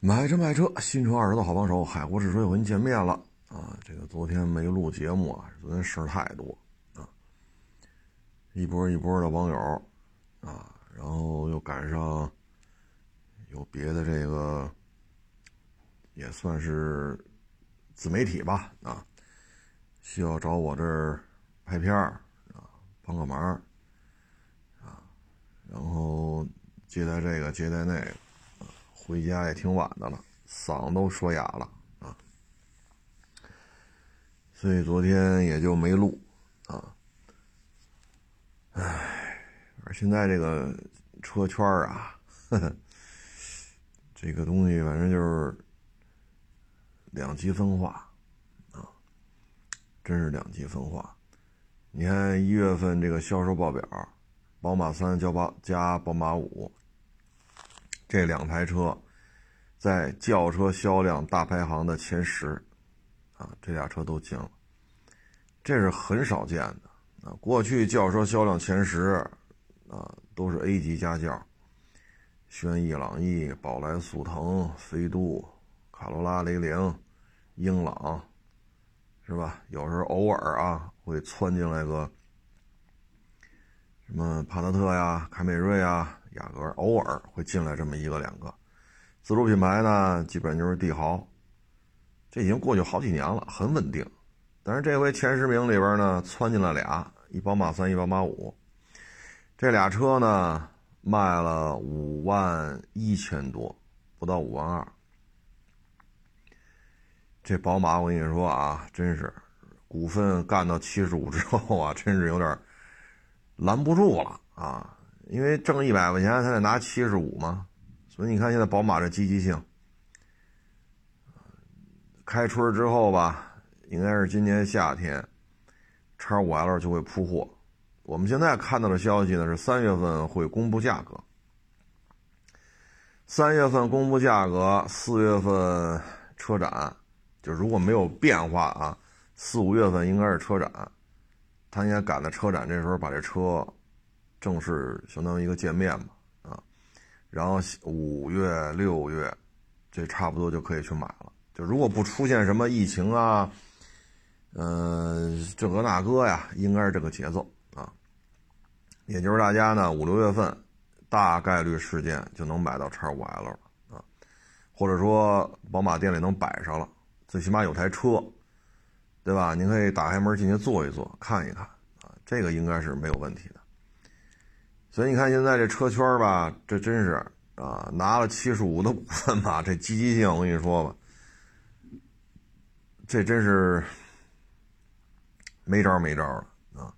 买车卖车，新车二手的好帮手，海阔试车又跟您见面了啊！这个昨天没录节目啊，昨天事儿太多啊，一波一波的网友啊，然后又赶上有别的这个，也算是自媒体吧啊，需要找我这儿拍片儿啊，帮个忙啊，然后接待这个接待那个。回家也挺晚的了，嗓子都说哑了啊，所以昨天也就没录啊。唉，而现在这个车圈啊，呵呵，这个东西反正就是两极分化啊，真是两极分化。你看一月份这个销售报表，宝马三加宝加宝马五。这两台车在轿车销量大排行的前十，啊，这俩车都进了，这是很少见的啊。过去轿车销量前十，啊，都是 A 级家轿，轩逸、朗逸、宝来、速腾、飞度、卡罗拉、雷凌、英朗，是吧？有时候偶尔啊会窜进来个什么帕萨特呀、凯美瑞啊。雅阁偶尔会进来这么一个两个，自主品牌呢，基本就是帝豪，这已经过去好几年了，很稳定。但是这回前十名里边呢，窜进了俩，一宝马三，一宝马五，这俩车呢卖了五万一千多，不到五万二。这宝马我跟你说啊，真是股份干到七十五之后啊，真是有点拦不住了啊。因为挣一百块钱，他得拿七十五嘛，所以你看现在宝马这积极性，开春之后吧，应该是今年夏天，叉五 L 就会铺货。我们现在看到的消息呢是三月份会公布价格，三月份公布价格，四月份车展，就如果没有变化啊，四五月份应该是车展，他应该赶在车展这时候把这车。正式相当于一个见面嘛，啊，然后五月六月，这差不多就可以去买了。就如果不出现什么疫情啊，嗯，这个那个呀，应该是这个节奏啊。也就是大家呢五六月份，大概率事件就能买到叉五 L 了啊，或者说宝马店里能摆上了，最起码有台车，对吧？您可以打开门进去坐一坐，看一看啊，这个应该是没有问题的。所以你看现在这车圈吧，这真是啊，拿了七十五的股份吧，这积极性我跟你说吧，这真是没招没招了啊。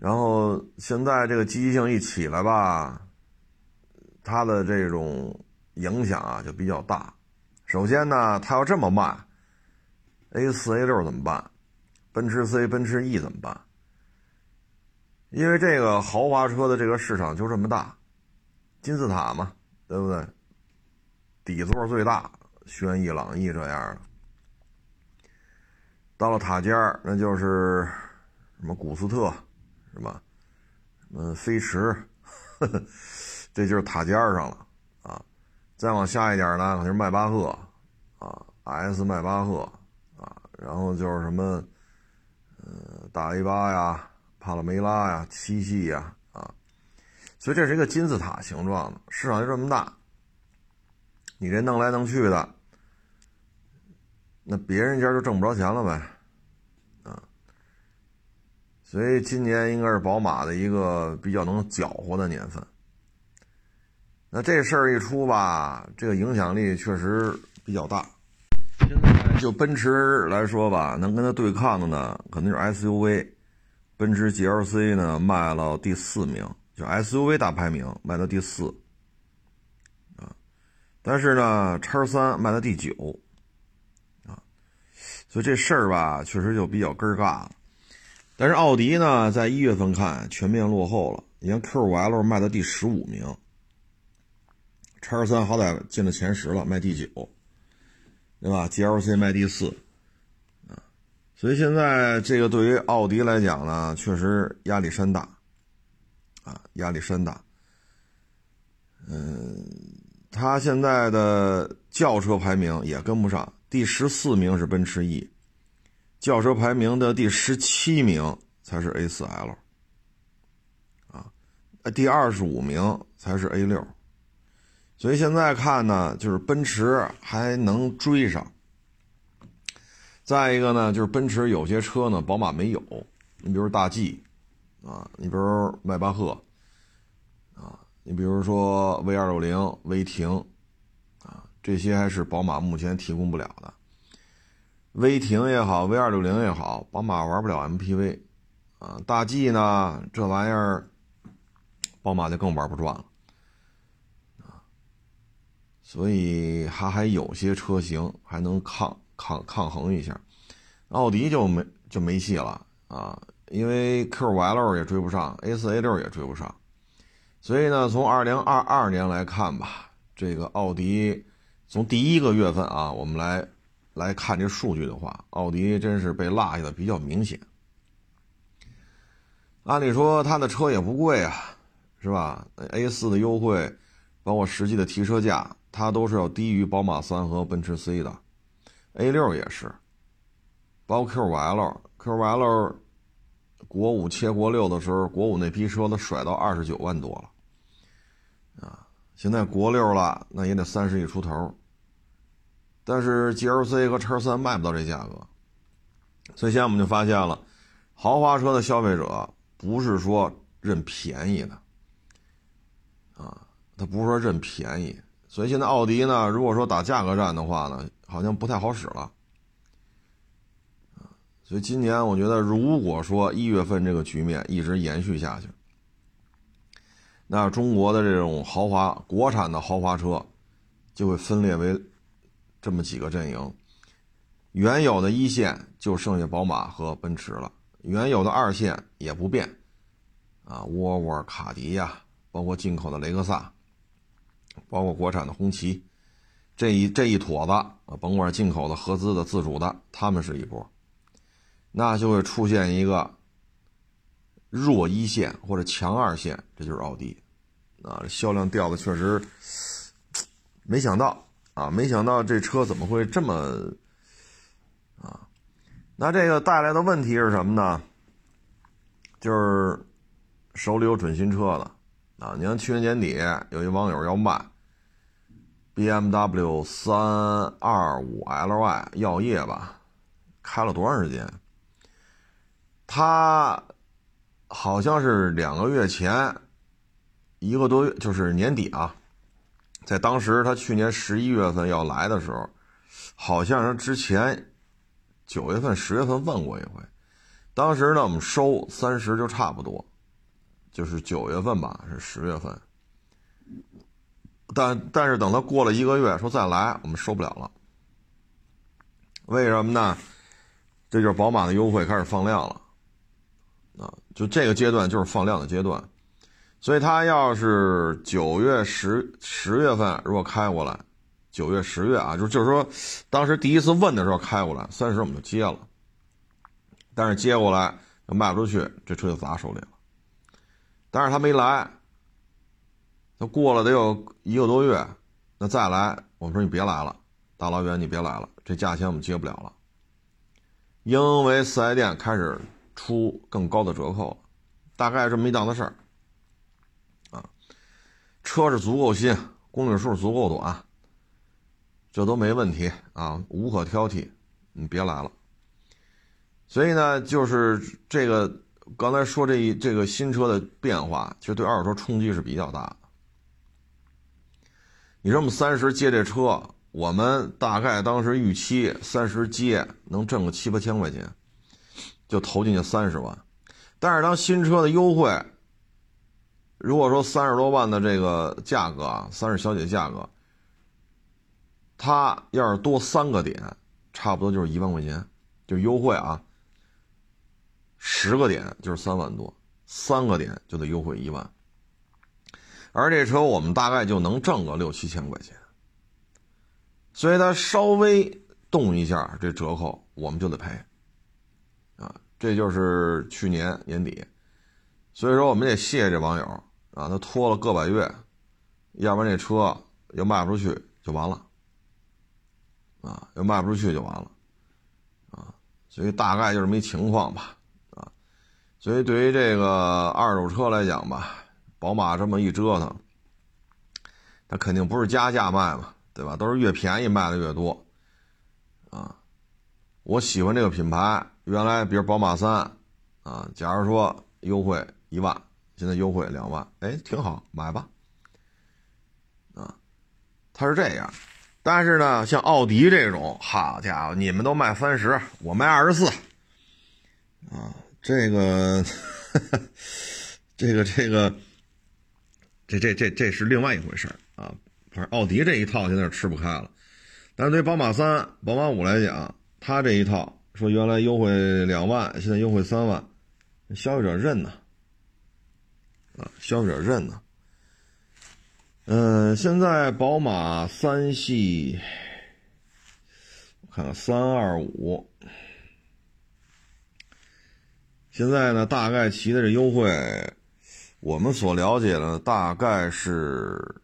然后现在这个积极性一起来吧，它的这种影响啊就比较大。首先呢，它要这么卖，A 四 A 六怎么办？奔驰 C、奔驰 E 怎么办？因为这个豪华车的这个市场就这么大，金字塔嘛，对不对？底座最大，轩逸、朗逸这样的。到了塔尖儿，那就是什么古斯特，是吧？嗯，飞驰，这就是塔尖上了啊。再往下一点呢，可能是迈巴赫啊，S 迈巴赫啊，然后就是什么，呃，大 A 八呀。帕拉梅拉呀，七系呀，啊，所以这是一个金字塔形状的市场就这么大。你这弄来弄去的，那别人家就挣不着钱了呗，啊。所以今年应该是宝马的一个比较能搅和的年份。那这事儿一出吧，这个影响力确实比较大。现在就奔驰来说吧，能跟它对抗的呢，肯定是 SUV。奔驰 GLC 呢卖到第四名，就 SUV 大排名卖到第四，啊，但是呢，叉三卖到第九，啊，所以这事儿吧，确实就比较根儿尬了。但是奥迪呢，在一月份看全面落后了，你看 Q5L 卖到第十五名，叉三好歹进了前十了，卖第九，对吧？GLC 卖第四。所以现在这个对于奥迪来讲呢，确实压力山大，啊，压力山大。嗯，它现在的轿车排名也跟不上，第十四名是奔驰 E，轿车排名的第十七名才是 A4L，啊，第二十五名才是 A6，所以现在看呢，就是奔驰还能追上。再一个呢，就是奔驰有些车呢，宝马没有，你比如大 G，啊，你比如迈巴赫。啊你比如说 V 二六零、威霆，啊，这些还是宝马目前提供不了的。威霆也好，V 二六零也好，宝马玩不了 MPV，啊，大 G 呢，这玩意儿，宝马就更玩不转了，啊，所以它还有些车型还能抗抗抗衡一下，奥迪就没就没戏了啊，因为 Q5L 也追不上，A 四 A 六也追不上。所以呢，从二零二二年来看吧，这个奥迪从第一个月份啊，我们来来看这数据的话，奥迪真是被落下的比较明显。按理说它的车也不贵啊，是吧？A 四的优惠，包括实际的提车价，它都是要低于宝马三和奔驰 C 的。A 六也是，包括 QL，QL。国五切国六的时候，国五那批车都甩到二十九万多了，啊，现在国六了，那也得三十亿出头。但是 GLC 和叉三卖不到这价格，所以现在我们就发现了，豪华车的消费者不是说认便宜的，啊，他不是说认便宜，所以现在奥迪呢，如果说打价格战的话呢，好像不太好使了。所以今年我觉得，如果说一月份这个局面一直延续下去，那中国的这种豪华国产的豪华车就会分裂为这么几个阵营。原有的一线就剩下宝马和奔驰了，原有的二线也不变，啊，沃尔沃、卡迪呀，包括进口的雷克萨，包括国产的红旗，这一这一坨子啊，甭管进口的、合资的、自主的，他们是一波。那就会出现一个弱一线或者强二线，这就是奥迪，啊，销量掉的确实没想到啊，没想到这车怎么会这么啊？那这个带来的问题是什么呢？就是手里有准新车的啊，你看去年年底有一网友要卖 BMW 三二五 Li 药业吧，开了多长时间？他好像是两个月前，一个多月，就是年底啊，在当时他去年十一月份要来的时候，好像是之前九月份、十月份问过一回，当时呢我们收三十就差不多，就是九月份吧，是十月份，但但是等他过了一个月说再来，我们收不了了，为什么呢？这就是宝马的优惠开始放量了。啊，就这个阶段就是放量的阶段，所以他要是九月十十月份如果开过来，九月十月啊，就就是说，当时第一次问的时候开过来，三十我们就接了，但是接过来卖不出去，这车就砸手里了。但是他没来，他过了得有一个多月，那再来，我们说你别来了，大老远你别来了，这价钱我们接不了了，因为四 S 店开始。出更高的折扣，大概这么一档子事儿，啊，车是足够新，公里数足够短，这都没问题啊，无可挑剔，你别来了。所以呢，就是这个刚才说这一这个新车的变化，其实对二手车冲击是比较大的。你说我们三十接这车，我们大概当时预期三十接能挣个七八千块钱。就投进去三十万，但是当新车的优惠，如果说三十多万的这个价格啊，三十小姐价格，它要是多三个点，差不多就是一万块钱，就优惠啊，十个点就是三万多，三个点就得优惠一万，而这车我们大概就能挣个六七千块钱，所以它稍微动一下这折扣，我们就得赔。啊这就是去年年底，所以说我们得谢谢这网友啊，他拖了个把月，要不然这车又卖不出去就完了，啊，又卖不出去就完了，啊，所以大概就这么一情况吧，啊，所以对于这个二手车来讲吧，宝马这么一折腾，它肯定不是加价卖嘛，对吧？都是越便宜卖的越多，啊，我喜欢这个品牌，原来比如宝马三，啊，假如说优惠一万，现在优惠两万，哎，挺好，买吧。啊它是这样，但是呢，像奥迪这种，好家伙，你们都卖三十，我卖二十四，啊，这个，这个，这个，这这这这是另外一回事啊。反正奥迪这一套现在是吃不开了，但是对宝马三、宝马五来讲，它这一套说原来优惠两万，现在优惠三万，消费者认呢，啊，消费者认呢。嗯，现在宝马三系，我看看三二五，现在呢大概骑的这优惠，我们所了解的大概是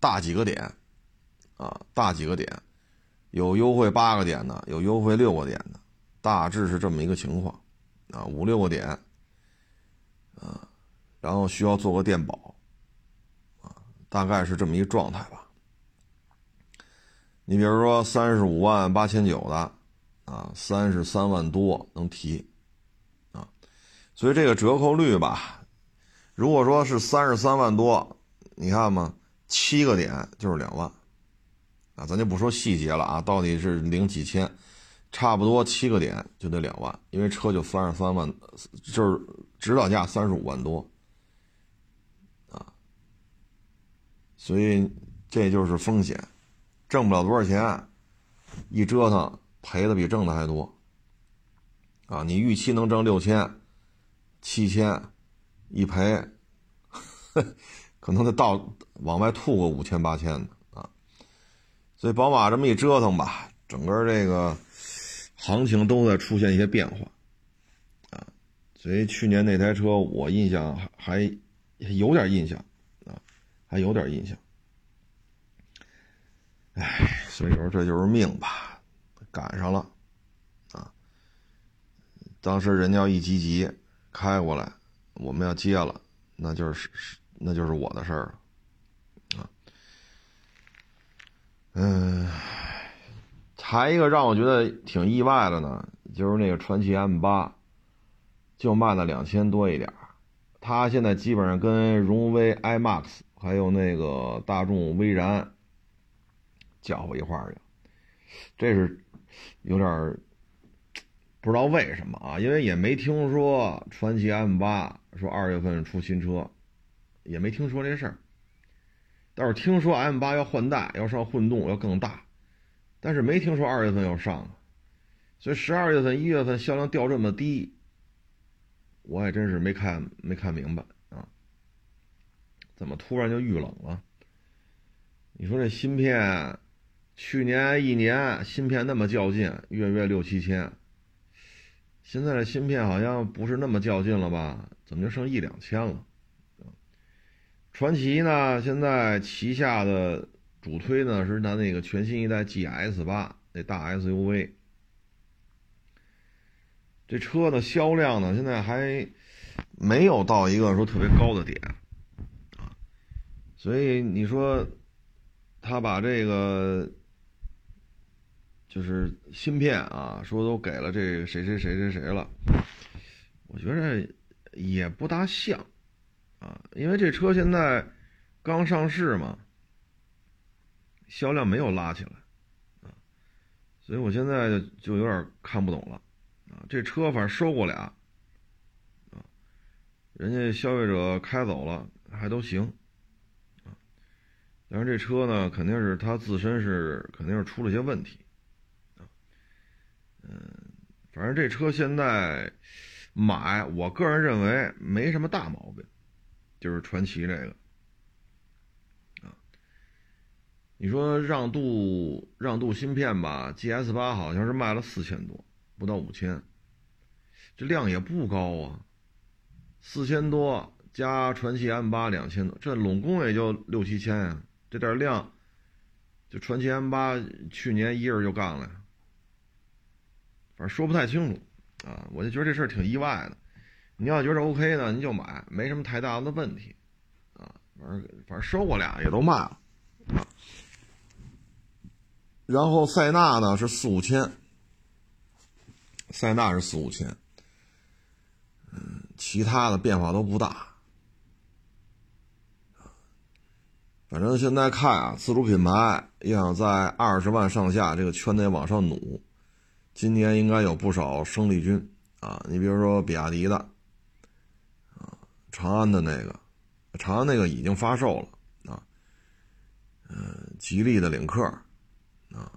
大几个点，啊，大几个点，有优惠八个点的，有优惠六个点的，大致是这么一个情况，啊，五六个点，啊，然后需要做个电保。啊大概是这么一个状态吧。你比如说三十五万八千九的，啊，三十三万多能提，啊，所以这个折扣率吧，如果说是三十三万多，你看嘛，七个点就是两万，啊，咱就不说细节了啊，到底是零几千，差不多七个点就得两万，因为车就三十三万，就是指导价三十五万多。啊所以这就是风险，挣不了多少钱，一折腾赔的比挣的还多。啊，你预期能挣六千、七千，一赔，可能得到往外吐个五千、八千的啊。所以宝马这么一折腾吧，整个这个行情都在出现一些变化，啊，所以去年那台车我印象还还有点印象啊。还有点印象，哎，所以说这就是命吧，赶上了，啊，当时人家一急急开过来，我们要接了，那就是是那就是我的事儿了，啊，嗯，还一个让我觉得挺意外的呢，就是那个传祺 M 八，就卖了两千多一点儿它现在基本上跟荣威 iMAX。还有那个大众威然，搅和一块儿去，这是有点儿不知道为什么啊？因为也没听说传祺 M 八说二月份出新车，也没听说这事儿。倒是听说 M 八要换代，要上混动，要更大，但是没听说二月份要上。所以十二月份、一月份销量掉这么低，我也真是没看没看明白啊。怎么突然就遇冷了？你说这芯片，去年一年芯片那么较劲，月月六七千，现在的芯片好像不是那么较劲了吧？怎么就剩一两千了？传奇呢？现在旗下的主推呢是它那个全新一代 GS 八那大 SUV，这车的销量呢现在还没有到一个说特别高的点啊。所以你说，他把这个就是芯片啊，说都给了这个谁谁谁谁谁了，我觉得也不大像啊，因为这车现在刚上市嘛，销量没有拉起来啊，所以我现在就有点看不懂了啊，这车反正收过俩啊，人家消费者开走了还都行。但是这车呢，肯定是它自身是肯定是出了些问题，嗯，反正这车现在买，我个人认为没什么大毛病，就是传奇这个，啊，你说让渡让渡芯片吧，GS 八好像是卖了四千多，不到五千，这量也不高啊，四千多加传奇 M 八两千多，这拢共也就六七千呀。这点量，就传奇 M 八去年一人就干了。反正说不太清楚啊，我就觉得这事儿挺意外的。你要觉得 OK 呢，您就买，没什么太大的问题啊。反正反正收过俩也都卖了啊。然后塞纳呢是四五千，塞纳是四五千，嗯，其他的变化都不大。反正现在看啊，自主品牌要想在二十万上下这个圈内往上努，今年应该有不少生力军啊。你比如说比亚迪的，啊，长安的那个，长安那个已经发售了啊。嗯，吉利的领克，啊，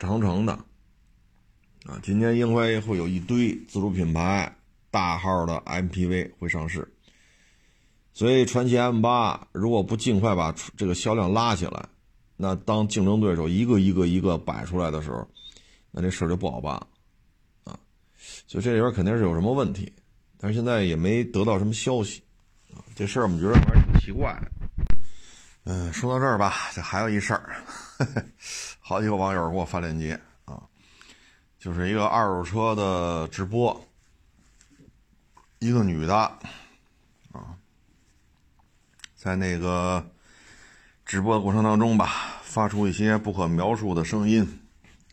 长城的，啊，今年应该会有一堆自主品牌大号的 MPV 会上市。所以，传祺 M 八如果不尽快把这个销量拉起来，那当竞争对手一个一个一个摆出来的时候，那这事儿就不好办了啊！所以这里边肯定是有什么问题，但是现在也没得到什么消息啊。这事儿我们觉得还是挺奇怪的。嗯，说到这儿吧，这还有一事儿，好几个网友给我发链接啊，就是一个二手车的直播，一个女的啊。在那个直播的过程当中吧，发出一些不可描述的声音，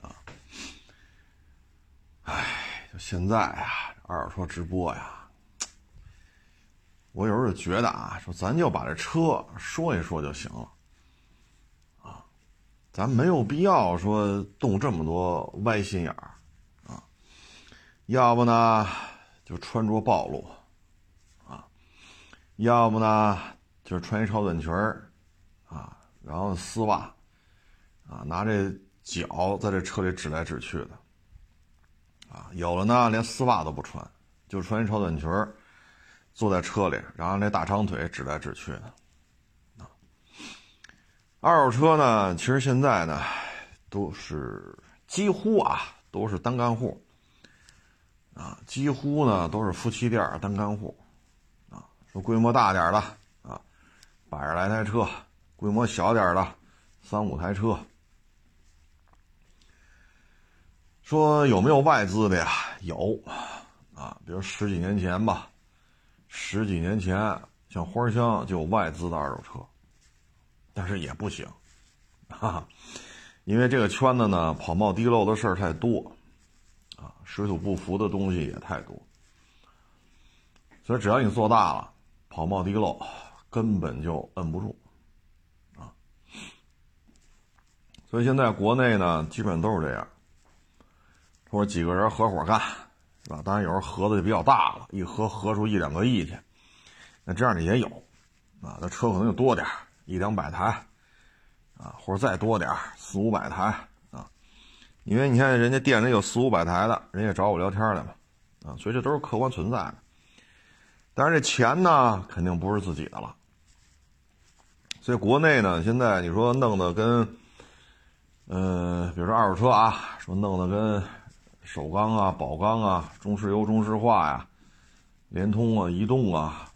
啊，哎，现在啊，二手车直播呀，我有时候就觉得啊，说咱就把这车说一说就行了，啊，咱没有必要说动这么多歪心眼儿，啊，要不呢就穿着暴露，啊，要不呢。就是穿一超短裙儿，啊，然后丝袜，啊，拿这脚在这车里指来指去的，啊，有了呢，连丝袜都不穿，就穿一超短裙，坐在车里，然后那大长腿指来指去的，啊，二手车呢，其实现在呢，都是几乎啊都是单干户，啊，几乎呢都是夫妻店单干户，啊，说规模大点的啊。百十来台车，规模小点的，三五台车。说有没有外资的呀？有，啊，比如十几年前吧，十几年前像花乡就有外资的二手车，但是也不行，哈，因为这个圈子呢，跑冒滴漏的事儿太多，啊，水土不服的东西也太多，所以只要你做大了，跑冒滴漏。根本就摁不住，啊！所以现在国内呢，基本都是这样，或者几个人合伙干，是吧？当然有时候合的就比较大了，一合合出一两个亿去，那这样的也有，啊，那车可能就多点一两百台，啊，或者再多点四五百台，啊，因为你看人家店里有四五百台的，人家找我聊天来嘛，啊，所以这都是客观存在的。但是这钱呢，肯定不是自己的了。所以国内呢，现在你说弄得跟，呃，比如说二手车啊，说弄得跟首钢啊、宝钢啊、中石油、中石化呀、联通啊、移动啊，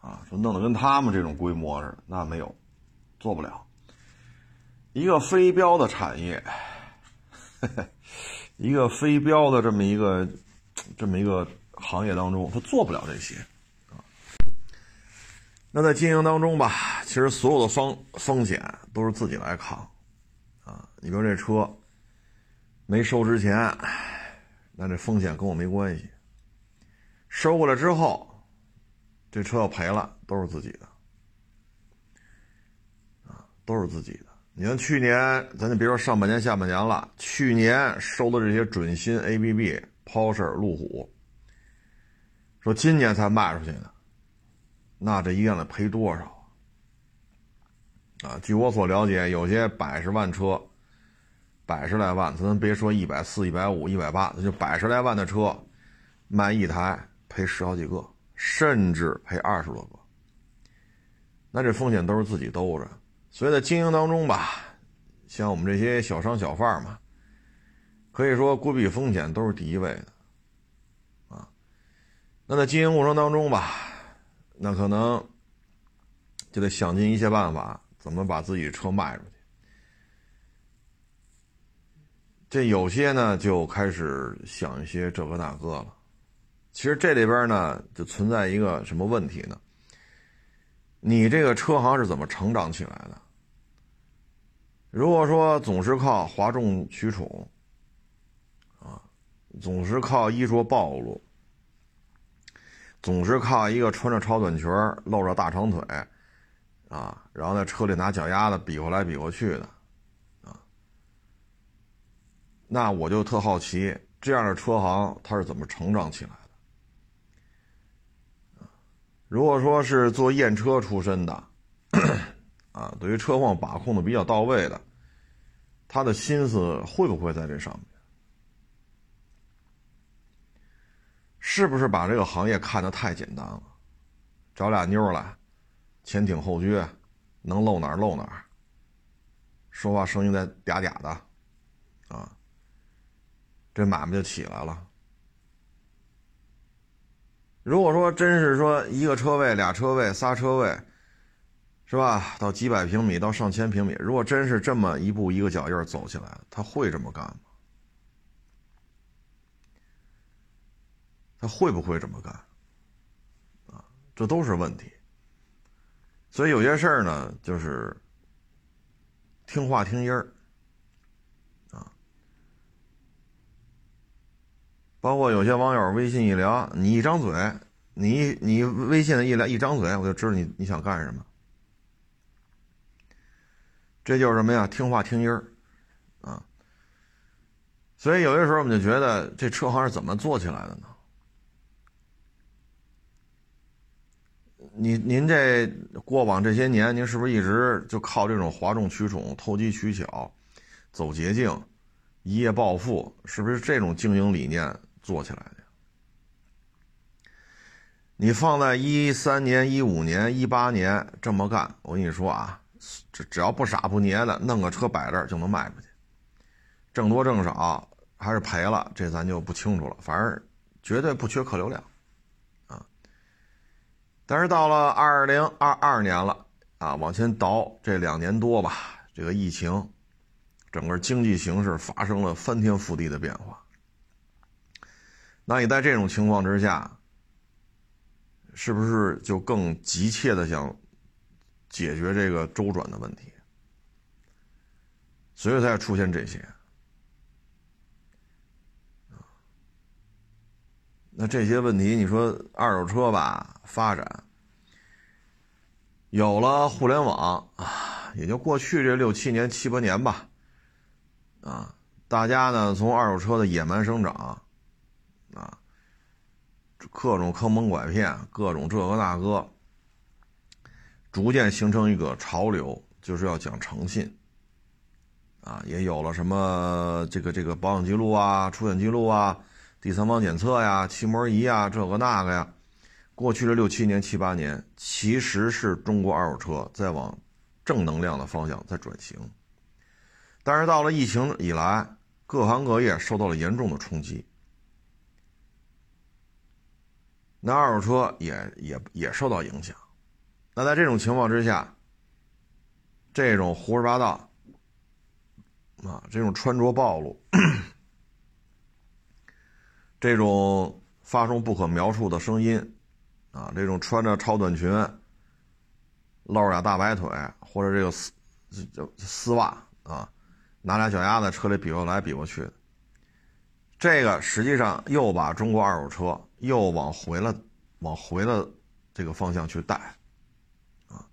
啊，说弄得跟他们这种规模似的，那没有，做不了。一个非标的产业，一个非标的这么一个这么一个行业当中，他做不了这些。那在经营当中吧，其实所有的风风险都是自己来扛，啊，你比如这车没收之前，那这风险跟我没关系；收过来之后，这车要赔了，都是自己的，啊，都是自己的。你看去年，咱就别说上半年、下半年了，去年收的这些准新 ABB、Porsche、路虎，说今年才卖出去的。那这一样得赔多少啊？据我所了解，有些百十万车，百十来万，咱别说一百四、一百五、一百八，那就百十来万的车，卖一台赔十好几个，甚至赔二十多个。那这风险都是自己兜着。所以在经营当中吧，像我们这些小商小贩嘛，可以说规避风险都是第一位的啊。那在经营过程当中吧。那可能就得想尽一切办法，怎么把自己车卖出去。这有些呢就开始想一些这个那个了。其实这里边呢就存在一个什么问题呢？你这个车行是怎么成长起来的？如果说总是靠哗众取宠，啊，总是靠衣着暴露，总是靠一个穿着超短裙露着大长腿，啊，然后在车里拿脚丫子比划来比划去的，那我就特好奇，这样的车行它是怎么成长起来的？如果说是做验车出身的。啊，对于车况把控的比较到位的，他的心思会不会在这上面？是不是把这个行业看得太简单了？找俩妞来，前挺后撅，能露哪儿露哪儿，说话声音再嗲嗲的，啊，这买卖就起来了。如果说真是说一个车位、俩车位、仨车位。是吧？到几百平米，到上千平米，如果真是这么一步一个脚印走起来，他会这么干吗？他会不会这么干？啊，这都是问题。所以有些事儿呢，就是听话听音儿包括有些网友微信一聊，你一张嘴，你你微信的一聊一张嘴，我就知道你你想干什么。这就是什么呀？听话听音儿，啊！所以有些时候我们就觉得这车行是怎么做起来的呢？你您这过往这些年，您是不是一直就靠这种哗众取宠、投机取巧、走捷径、一夜暴富？是不是这种经营理念做起来的？你放在一三年、一五年、一八年这么干，我跟你说啊！只只要不傻不捏的，弄个车摆这儿就能卖出去，挣多挣少还是赔了，这咱就不清楚了。反正绝对不缺客流量，啊。但是到了二零二二年了啊，往前倒这两年多吧，这个疫情，整个经济形势发生了翻天覆地的变化。那你在这种情况之下，是不是就更急切的想？解决这个周转的问题，所以才出现这些。那这些问题，你说二手车吧，发展有了互联网啊，也就过去这六七年、七八年吧，啊，大家呢从二手车的野蛮生长，各种坑蒙拐骗，各种这个那个。逐渐形成一个潮流，就是要讲诚信，啊，也有了什么这个这个保养记录啊、出险记录啊、第三方检测呀、漆膜仪啊，这个那个呀。过去的六七年、七八年，其实是中国二手车在往正能量的方向在转型。但是到了疫情以来，各行各业受到了严重的冲击，那二手车也也也受到影响。那在这种情况之下，这种胡说八道啊，这种穿着暴露，这种发出不可描述的声音啊，这种穿着超短裙、露着俩大白腿，或者这个丝就丝袜啊，拿俩脚丫子车里比划来比划去的，这个实际上又把中国二手车又往回了，往回了这个方向去带。啊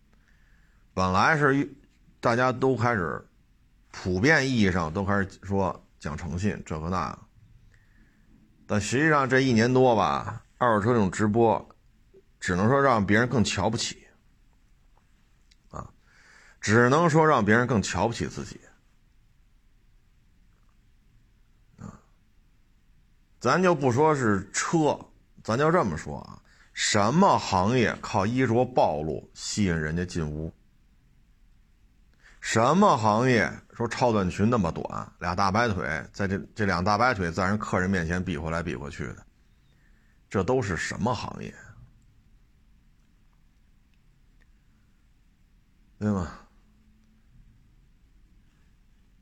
本来是大家都开始普遍意义上都开始说讲诚信这个那，但实际上这一年多吧，二手车这种直播，只能说让别人更瞧不起，啊，只能说让别人更瞧不起自己，啊，咱就不说是车，咱就这么说啊，什么行业靠衣着暴露吸引人家进屋？什么行业说超短裙那么短，俩大白腿，在这这两大白腿在人客人面前比划来比划去的，这都是什么行业？对吗？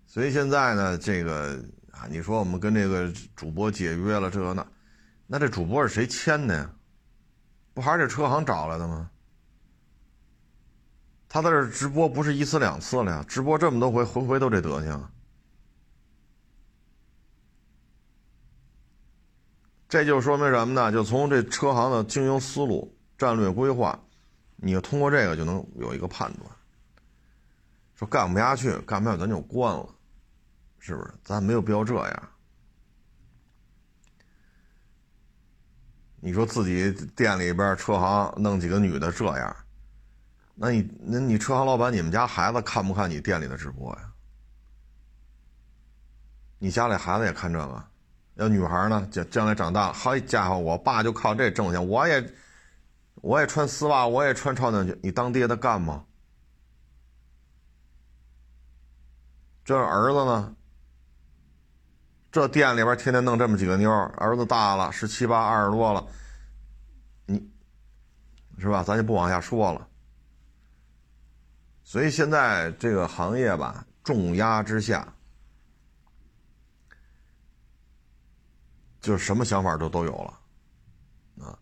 所以现在呢，这个啊，你说我们跟这个主播解约了，这个那，那这主播是谁签的呀？不还是这车行找来的吗？他在这直播不是一次两次了呀，直播这么多回，回回都这德行。这就说明什么呢？就从这车行的经营思路、战略规划，你通过这个就能有一个判断。说干不下去，干不下去咱就关了，是不是？咱没有必要这样。你说自己店里边车行弄几个女的这样。那你那你车行老板，你们家孩子看不看你店里的直播呀？你家里孩子也看这个？要女孩呢，将将来长大，好家伙，我爸就靠这挣钱，我也我也穿丝袜，我也穿超短裙，你当爹的干吗？这儿子呢？这店里边天天弄这么几个妞，儿儿子大了，十七八、二十多了，你是吧？咱就不往下说了。所以现在这个行业吧，重压之下，就什么想法都都有了，啊，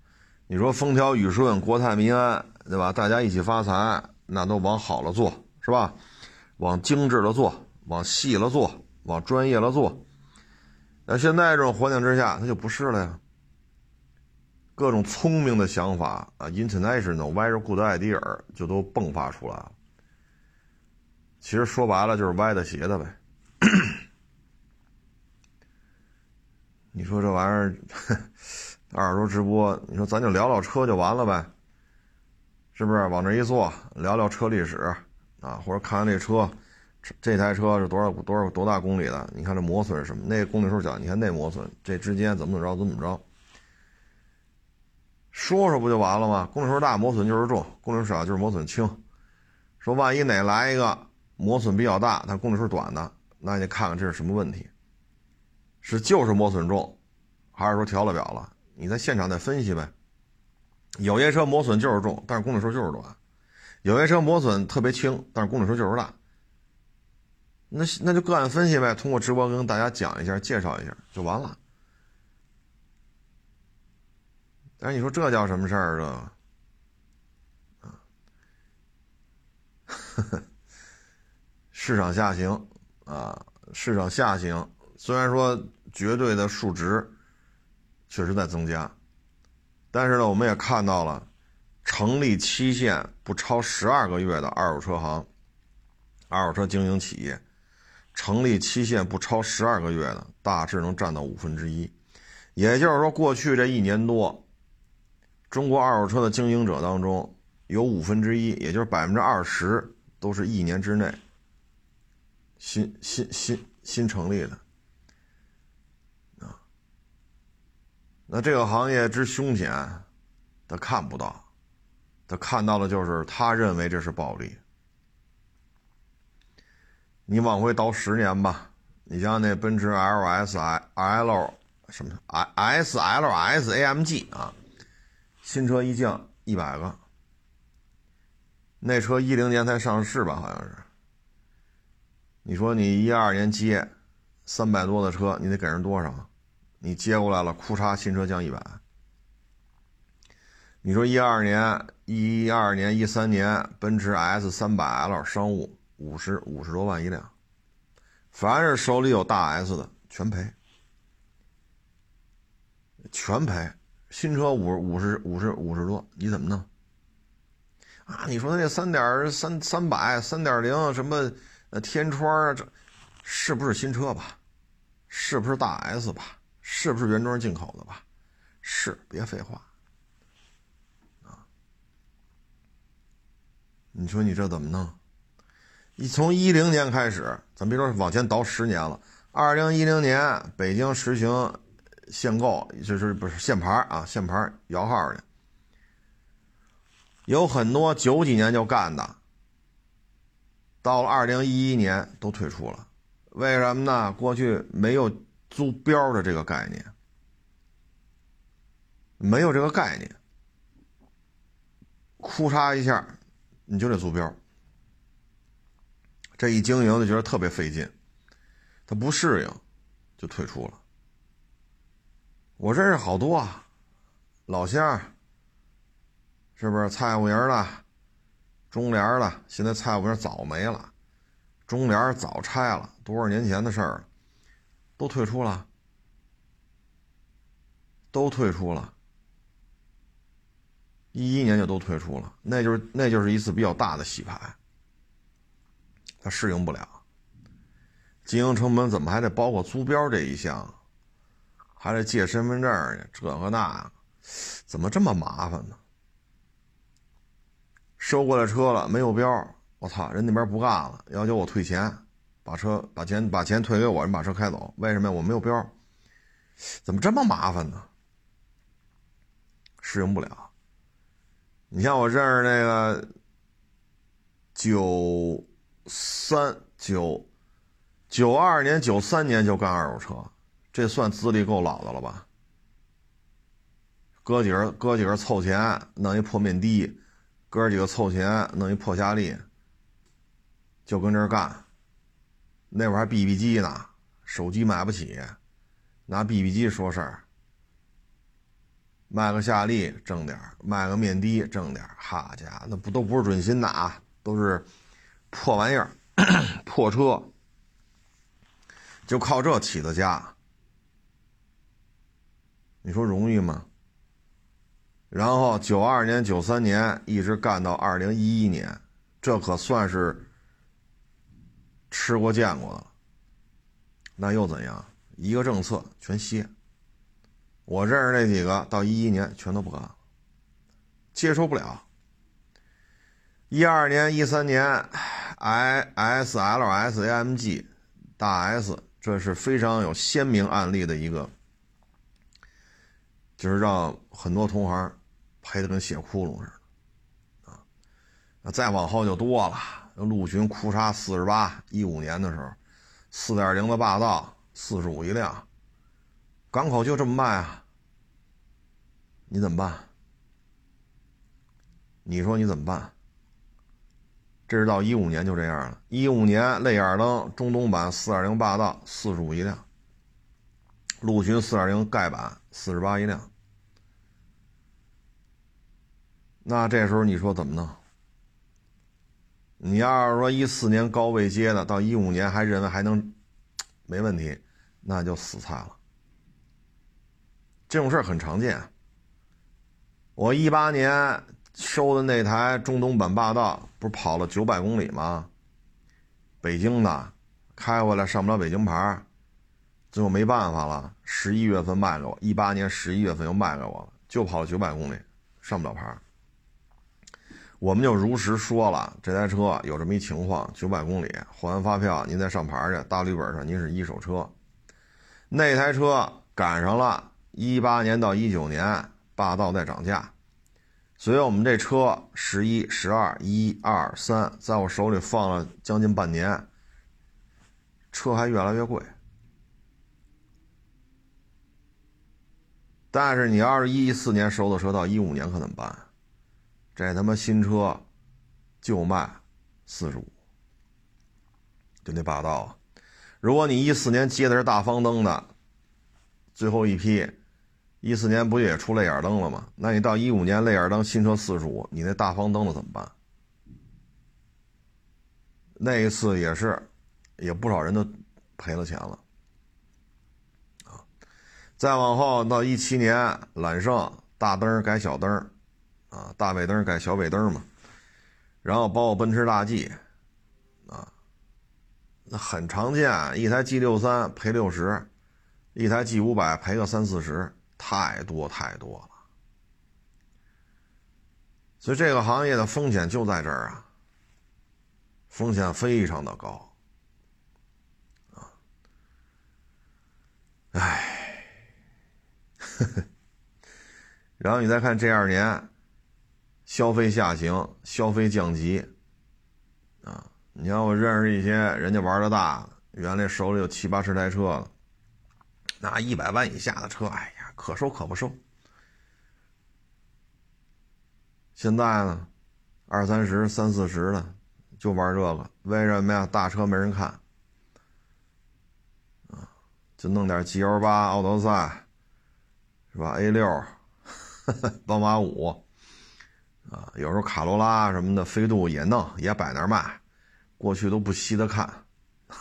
你说风调雨顺、国泰民安，对吧？大家一起发财，那都往好了做，是吧？往精致了做，往细了做，往专业了做。那现在这种环境之下，他就不是了呀。各种聪明的想法啊，international very good idea 就都迸发出来了。其实说白了就是歪的斜的呗。你说这玩意儿，二十多直播，你说咱就聊聊车就完了呗？是不是？往这一坐，聊聊车历史啊，或者看看这车，这台车是多少多少多大公里的？你看这磨损是什么？那公里数小，你看那磨损，这之间怎么怎么着？怎么怎么着？说说不就完了吗？公里数大磨损就是重，公里数小就是磨损轻。说万一哪来一个？磨损比较大，它公里数短的，那你看看这是什么问题？是就是磨损重，还是说调了表了？你在现场再分析呗。有些车磨损就是重，但是公里数就是短；有些车磨损特别轻，但是公里数就是大。那那就个案分析呗，通过直播跟大家讲一下，介绍一下就完了。但是你说这叫什么事儿？这，啊，市场下行，啊，市场下行，虽然说绝对的数值确实在增加，但是呢，我们也看到了成立期限不超十二个月的二手车行、二手车经营企业，成立期限不超十二个月的，大致能占到五分之一。也就是说，过去这一年多，中国二手车的经营者当中，有五分之一，也就是百分之二十，都是一年之内。新新新新成立的啊，那这个行业之凶险，他看不到，他看到的就是他认为这是暴利。你往回倒十年吧，你像那奔驰 L S I L 什么 S L S A M G 啊，新车一降一百个，那车一零年才上市吧，好像是。你说你一二年接三百多的车，你得给人多少？你接过来了，库嚓，新车降一百。你说一二年、一二年、一三年，奔驰 S 三百 L 商务五十五十多万一辆，凡是手里有大 S 的全赔，全赔。新车五五十五十五十多，你怎么弄？啊？你说那三点三三百三点零什么？那天窗，这是不是新车吧？是不是大 S 吧？是不是原装进口的吧？是，别废话啊！你说你这怎么弄？你从一零年开始，咱别说往前倒十年了，二零一零年北京实行限购，就是不是限牌啊？限牌摇号的，有很多九几年就干的。到了二零一一年都退出了，为什么呢？过去没有租标的这个概念，没有这个概念，哭嚓一下你就得租标，这一经营就觉得特别费劲，他不适应，就退出了。我认识好多啊，老乡，是不是蔡五营的、中联的？现在蔡五营早没了，中联早拆了，多少年前的事儿了，都退出了，都退出了。一一年就都退出了，那就是那就是一次比较大的洗牌，他适应不了。经营成本怎么还得包括租标这一项？还得借身份证去，这个那，怎么这么麻烦呢？收过来车了，没有标，我操，人那边不干了，要求我退钱，把车把钱把钱退给我，人把车开走。为什么呀？我没有标，怎么这么麻烦呢？适应不了。你像我认识那个九三九九二年、九三年就干二手车。这算资历够老的了吧？哥几个哥几个凑钱弄一破面的，哥几个凑钱弄一破夏利，就跟这儿干。那会儿还 BB 机呢，手机买不起，拿 BB 机说事儿。卖个夏利挣点卖个面的挣点哈家伙，那不都不是准新的啊，都是破玩意儿，破车，就靠这起的家。你说容易吗？然后九二年、九三年一直干到二零一一年，这可算是吃过见过的了。那又怎样？一个政策全歇。我认识那几个到一一年全都不干了，接受不了。一二年、一三年，I S L S A M G 大 S，这是非常有鲜明案例的一个。就是让很多同行赔的跟血窟窿似的，啊，再往后就多了。陆巡库叉四十八，一五年的时候，四点零的霸道四十五一辆，港口就这么卖啊，你怎么办？你说你怎么办？这是到一五年就这样了。一五年泪眼灯中东版四点零霸道四十五一辆。陆巡四点零盖板四十八一辆，那这时候你说怎么弄？你要是说一四年高位接的，到一五年还认为还能没问题，那就死菜了。这种事儿很常见。我一八年收的那台中东版霸道，不是跑了九百公里吗？北京的，开回来上不了北京牌。最后没办法了，十一月份卖给我，一八年十一月份又卖给我了，就跑了九百公里，上不了牌。我们就如实说了，这台车有这么一情况，九百公里还完发票，您再上牌去，大绿本上您是一手车。那台车赶上了一八年到一九年霸道在涨价，所以我们这车十一、十二、一二三，在我手里放了将近半年，车还越来越贵。但是你要是一四年收的车到一五年可怎么办？这他妈新车就卖四十五，就那霸道啊！如果你一四年接的是大方灯的，最后一批，一四年不也出泪眼灯了吗？那你到一五年泪眼灯新车四十五，你那大方灯的怎么办？那一次也是，也不少人都赔了钱了啊。再往后到一七年，揽胜大灯改小灯啊，大尾灯改小尾灯嘛，然后包括奔驰大 G，啊，那很常见，一台 G 六三赔六十，一台 G 五百赔个三四十，太多太多了。所以这个行业的风险就在这儿啊，风险非常的高，啊，唉。呵呵，然后你再看这二年，消费下行，消费降级，啊，你看我认识一些人家玩的大，原来手里有七八十台车了，那一百万以下的车，哎，可收可不收。现在呢，二三十、三四十的就玩这个，为什么呀？大车没人看，就弄点 G L 八奥德赛，是吧？A 六，宝马五，啊，有时候卡罗拉什么的，飞度也弄，也摆那卖，过去都不稀得看，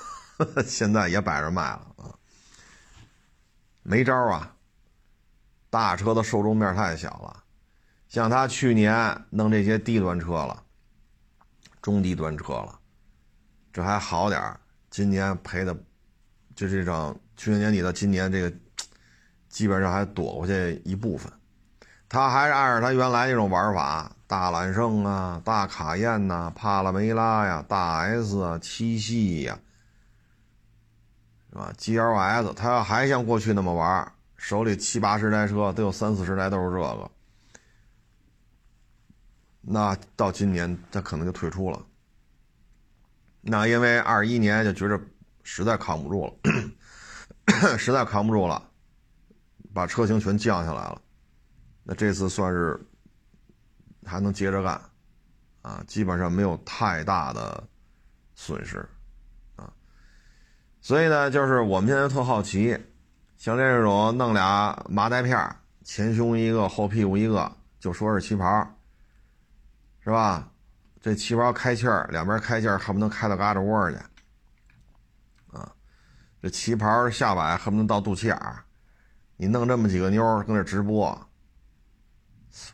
现在也摆着卖了啊，没招啊，大车的受众面太小了，像他去年弄这些低端车了，中低端车了，这还好点今年赔的，就这种去年年底到今年这个，基本上还躲过去一部分。他还是按照他原来那种玩法，大揽胜啊、大卡宴呐、帕拉梅拉呀、大 S 啊、七系呀，是吧？GLS，他要还像过去那么玩，手里七八十台车，都有三四十台都是这个，那到今年他可能就退出了。那因为二一年就觉着实在扛不住了，实在扛不住了，把车型全降下来了。那这次算是还能接着干，啊，基本上没有太大的损失，啊，所以呢，就是我们现在特好奇，像这种弄俩麻袋片前胸一个，后屁股一个，就说是旗袍，是吧？这旗袍开气儿，两边开气儿，恨不能开到嘎吱窝去，啊，这旗袍下摆恨不能到肚脐眼儿，你弄这么几个妞儿跟那直播。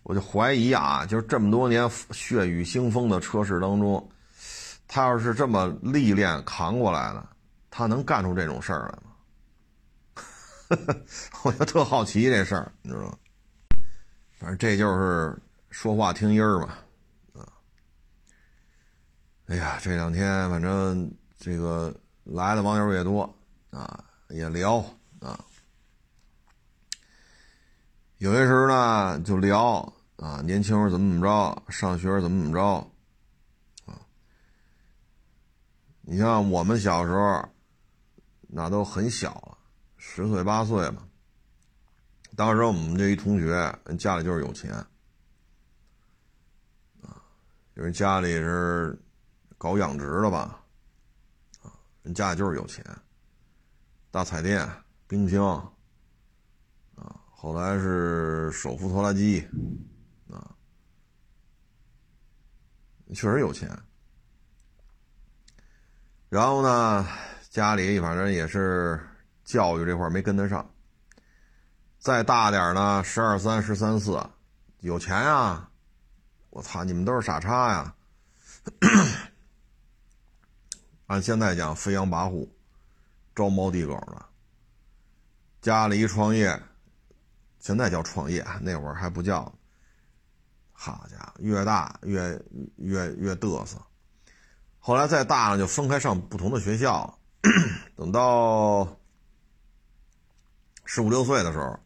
我就怀疑啊，就是这么多年血雨腥风的车市当中，他要是这么历练扛过来的，他能干出这种事儿来吗？我就特好奇这事儿，你知道吗？反正这就是说话听音儿嘛，啊！哎呀，这两天反正这个来的网友也多啊，也聊啊。有些时候呢，就聊啊，年轻时怎么怎么着，上学怎么怎么着，啊，你像我们小时候，那都很小，十岁八岁嘛。当时我们这一同学，人家里就是有钱，啊，因为家里是搞养殖的吧，啊，人家里就是有钱，大彩电、冰箱。啊后来是手扶拖拉机，啊，确实有钱。然后呢，家里反正也是教育这块没跟得上。再大点呢，十二三、十三四，有钱啊！我操，你们都是傻叉呀！按现在讲，飞扬跋扈，招猫递狗的，家里一创业。现在叫创业，那会儿还不叫。好家伙，越大越越越嘚瑟。后来再大了，就分开上不同的学校。等到十五六岁的时候，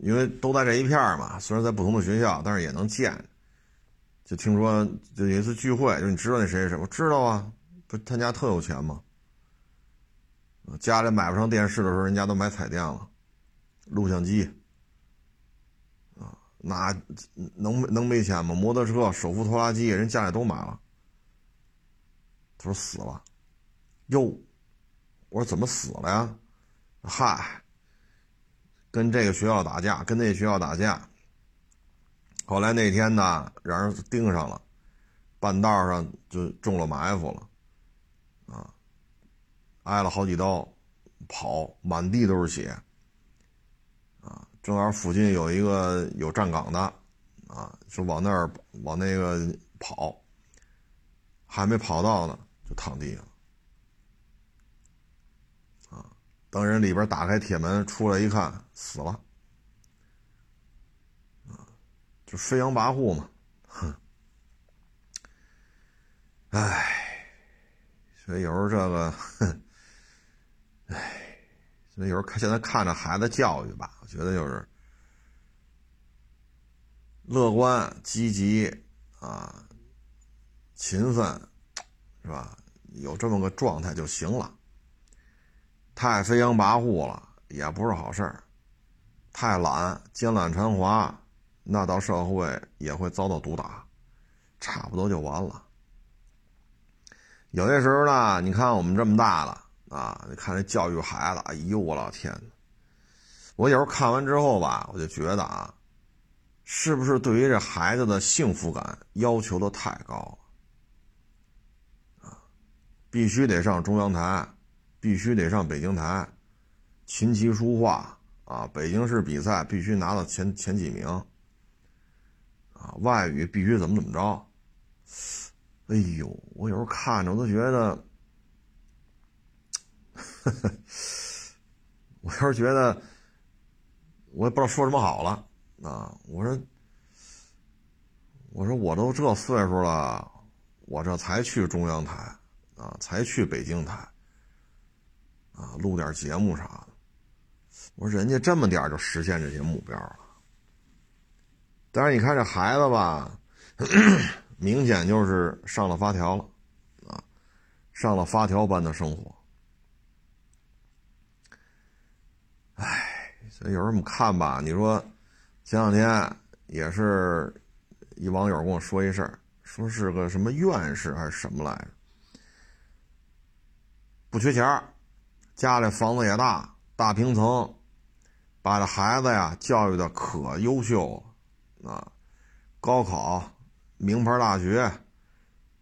因为都在这一片嘛，虽然在不同的学校，但是也能见。就听说就有一次聚会，就你知道那谁谁？我知道啊，不他家特有钱吗？家里买不上电视的时候，人家都买彩电了。录像机，啊，那能能没钱吗？摩托车、手扶拖拉机，人家里都买了。他说死了，哟，我说怎么死了呀？嗨，跟这个学校打架，跟那学校打架。后来那天呢，让人盯上了，半道上就中了埋伏了，啊，挨了好几刀，跑，满地都是血。啊正好附近有一个有站岗的，啊，就往那儿往那个跑，还没跑到呢，就躺地上，啊，等人里边打开铁门出来一看，死了，就飞扬跋扈嘛，哼，唉，所以有时候这个，哼，唉。那有时候看现在看着孩子教育吧，我觉得就是乐观、积极啊，勤奋，是吧？有这么个状态就行了。太飞扬跋扈了也不是好事儿，太懒、奸懒馋滑，那到社会也会遭到毒打，差不多就完了。有些时候呢，你看我们这么大了，啊！你看这教育孩子，哎呦我老天呐！我有时候看完之后吧，我就觉得啊，是不是对于这孩子的幸福感要求的太高了？啊，必须得上中央台，必须得上北京台，琴棋书画啊，北京市比赛必须拿到前前几名，啊，外语必须怎么怎么着？哎呦，我有时候看着我都觉得，我要是觉得。我也不知道说什么好了啊！我说，我说我都这岁数了，我这才去中央台啊，才去北京台啊，录点节目啥的。我说人家这么点就实现这些目标了，但是你看这孩子吧，明显就是上了发条了啊，上了发条般的生活，唉。所以有时候我们看吧，你说前两天也是一网友跟我说一事儿，说是个什么院士还是什么来着，不缺钱家里房子也大，大平层，把这孩子呀教育的可优秀啊，高考名牌大学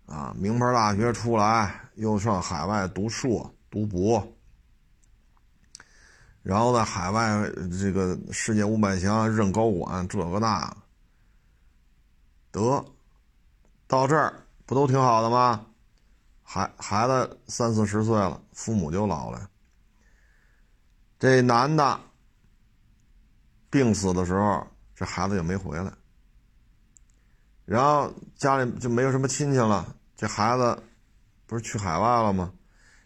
啊，名牌大学出来又上海外读硕读博。然后在海外这个世界五百强任高管，这个那，得到这儿不都挺好的吗？孩孩子三四十岁了，父母就老了。这男的病死的时候，这孩子也没回来。然后家里就没有什么亲戚了，这孩子不是去海外了吗？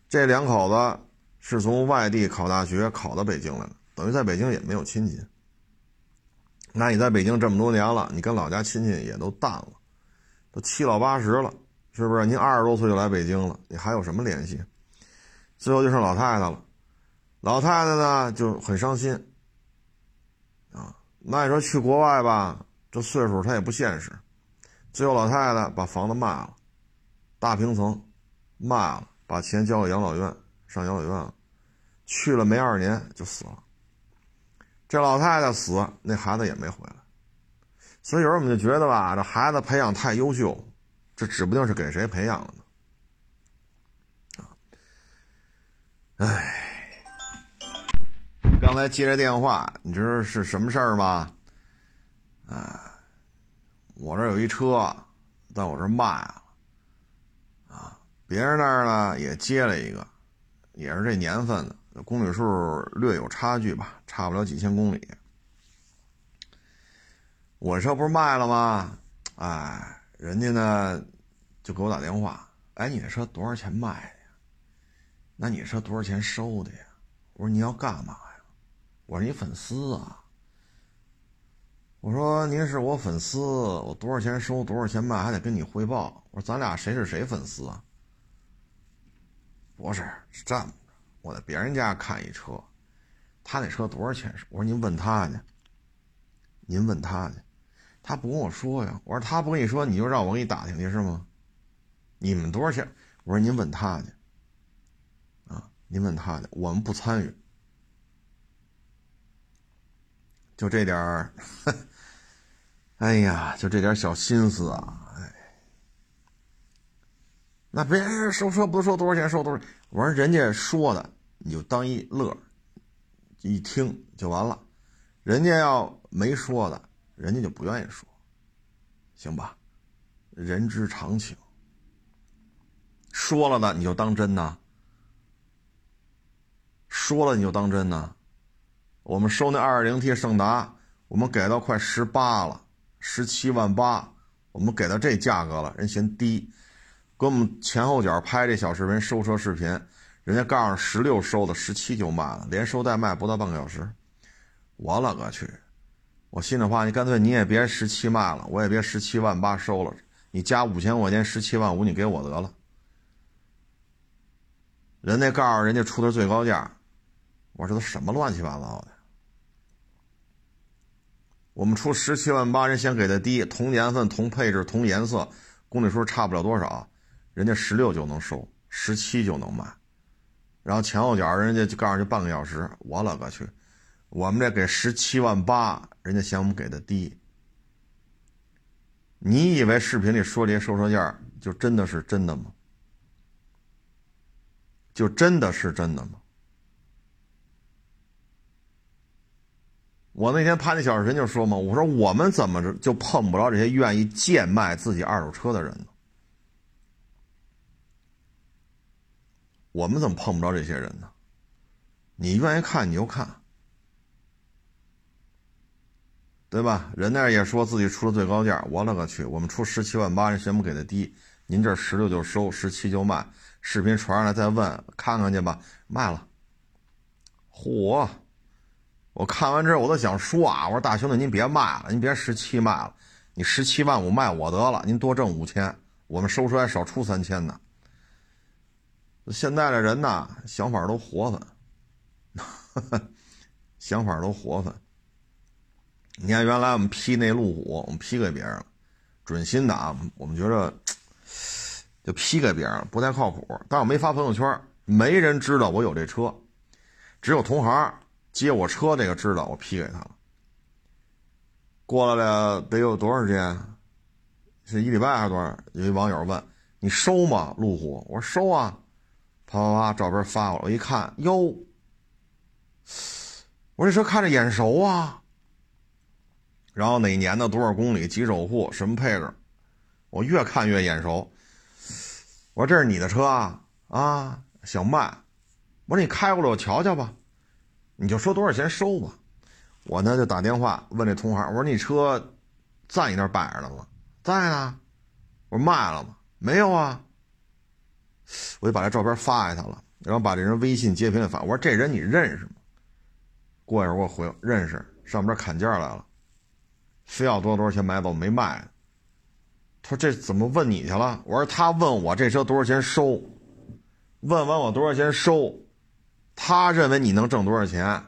这两口子。是从外地考大学考到北京来了，等于在北京也没有亲戚。那你在北京这么多年了，你跟老家亲戚也都淡了，都七老八十了，是不是？您二十多岁就来北京了，你还有什么联系？最后就剩老太太了，老太太呢就很伤心。啊，那你说去国外吧，这岁数她也不现实。最后老太太把房子卖了，大平层卖了，把钱交给养老院。上养老院了，去了没二年就死了。这老太太死，那孩子也没回来。所以有时候我们就觉得吧，这孩子培养太优秀，这指不定是给谁培养的呢。啊，哎，刚才接这电话，你知道是什么事儿吗？啊，我这有一车，在我这卖了，啊，别人那儿呢也接了一个。也是这年份的公里数略有差距吧，差不了几千公里。我车不是卖了吗？哎，人家呢就给我打电话，哎，你这车多少钱卖的呀？那你车多少钱收的呀？我说你要干嘛呀？我说你粉丝啊。我说您是我粉丝，我多少钱收，多少钱卖，还得跟你汇报。我说咱俩谁是谁粉丝啊？不是，是这么着，我在别人家看一车，他那车多少钱？我说您问他去，您问他去，他不跟我说呀。我说他不跟你说，你就让我给你打听去是吗？你们多少钱？我说您问他去，啊，您问他去，我们不参与。就这点儿，哎呀，就这点小心思啊。哎那别人收车不说多少钱，收多少？我说人家说的，你就当一乐，一听就完了。人家要没说的，人家就不愿意说，行吧？人之常情。说了的你就当真呐？说了你就当真呐？我们收那二点零 T 胜达，我们给到快十八了，十七万八，我们给到这价格了，人嫌低。给我们前后脚拍这小视频收车视频，人家告诉十六收的，十七就卖了，连收带卖不到半个小时。我勒个去！我心里话，你干脆你也别十七卖了，我也别十七万八收了，你加五千块钱，十七万五你给我得了。人家告诉人家出的最高价，我说这都什么乱七八糟的？我们出十七万八，人先给的低，同年份、同配置、同颜色，公里数差不了多少。人家十六就能收，十七就能卖，然后前后脚人家就告诉就半个小时，我勒个去！我们这给十七万八，人家嫌我们给的低。你以为视频里说这些收车价就真的是真的吗？就真的是真的吗？我那天拍那小视频就说嘛，我说我们怎么着就碰不着这些愿意贱卖自己二手车的人呢？我们怎么碰不着这些人呢？你愿意看你就看，对吧？人那也说自己出了最高价，我勒个去！我们出十七万八，人嫌不给的低，您这十六就收，十七就卖。视频传上来再问，看看去吧，卖了。嚯！我看完之后我都想说啊，我说大兄弟您别卖了，您别十七卖了，你十七万五卖我得了，您多挣五千，我们收出来少出三千呢。现在的人呐，想法都活泛，想法都活泛。你看，原来我们批那路虎，我们批给别人了，准新的啊，我们觉着就批给别人了，不太靠谱。但我没发朋友圈，没人知道我有这车，只有同行接我车这个知道我批给他了。过来了得有多长时间？是一礼拜还是多少？有一网友问：“你收吗？路虎？”我说：“收啊。”啪啪啪，照片发过来，我一看，哟，我这车看着眼熟啊。然后哪年的多少公里，几首付，什么配置，我越看越眼熟。我说这是你的车啊？啊，想卖？我说你开过来我瞧瞧吧，你就说多少钱收吧。我呢就打电话问这同行，我说你车在你那摆着呢吗？在呢。我说卖了吗？没有啊。我就把这照片发给他了，然后把这人微信截屏发。我说：“这人你认识吗？”过一会儿我回：“认识。”上边砍价来了，非要多多少钱买走没卖。他说：“这怎么问你去了？”我说：“他问我这车多少钱收，问完我多少钱收，他认为你能挣多少钱，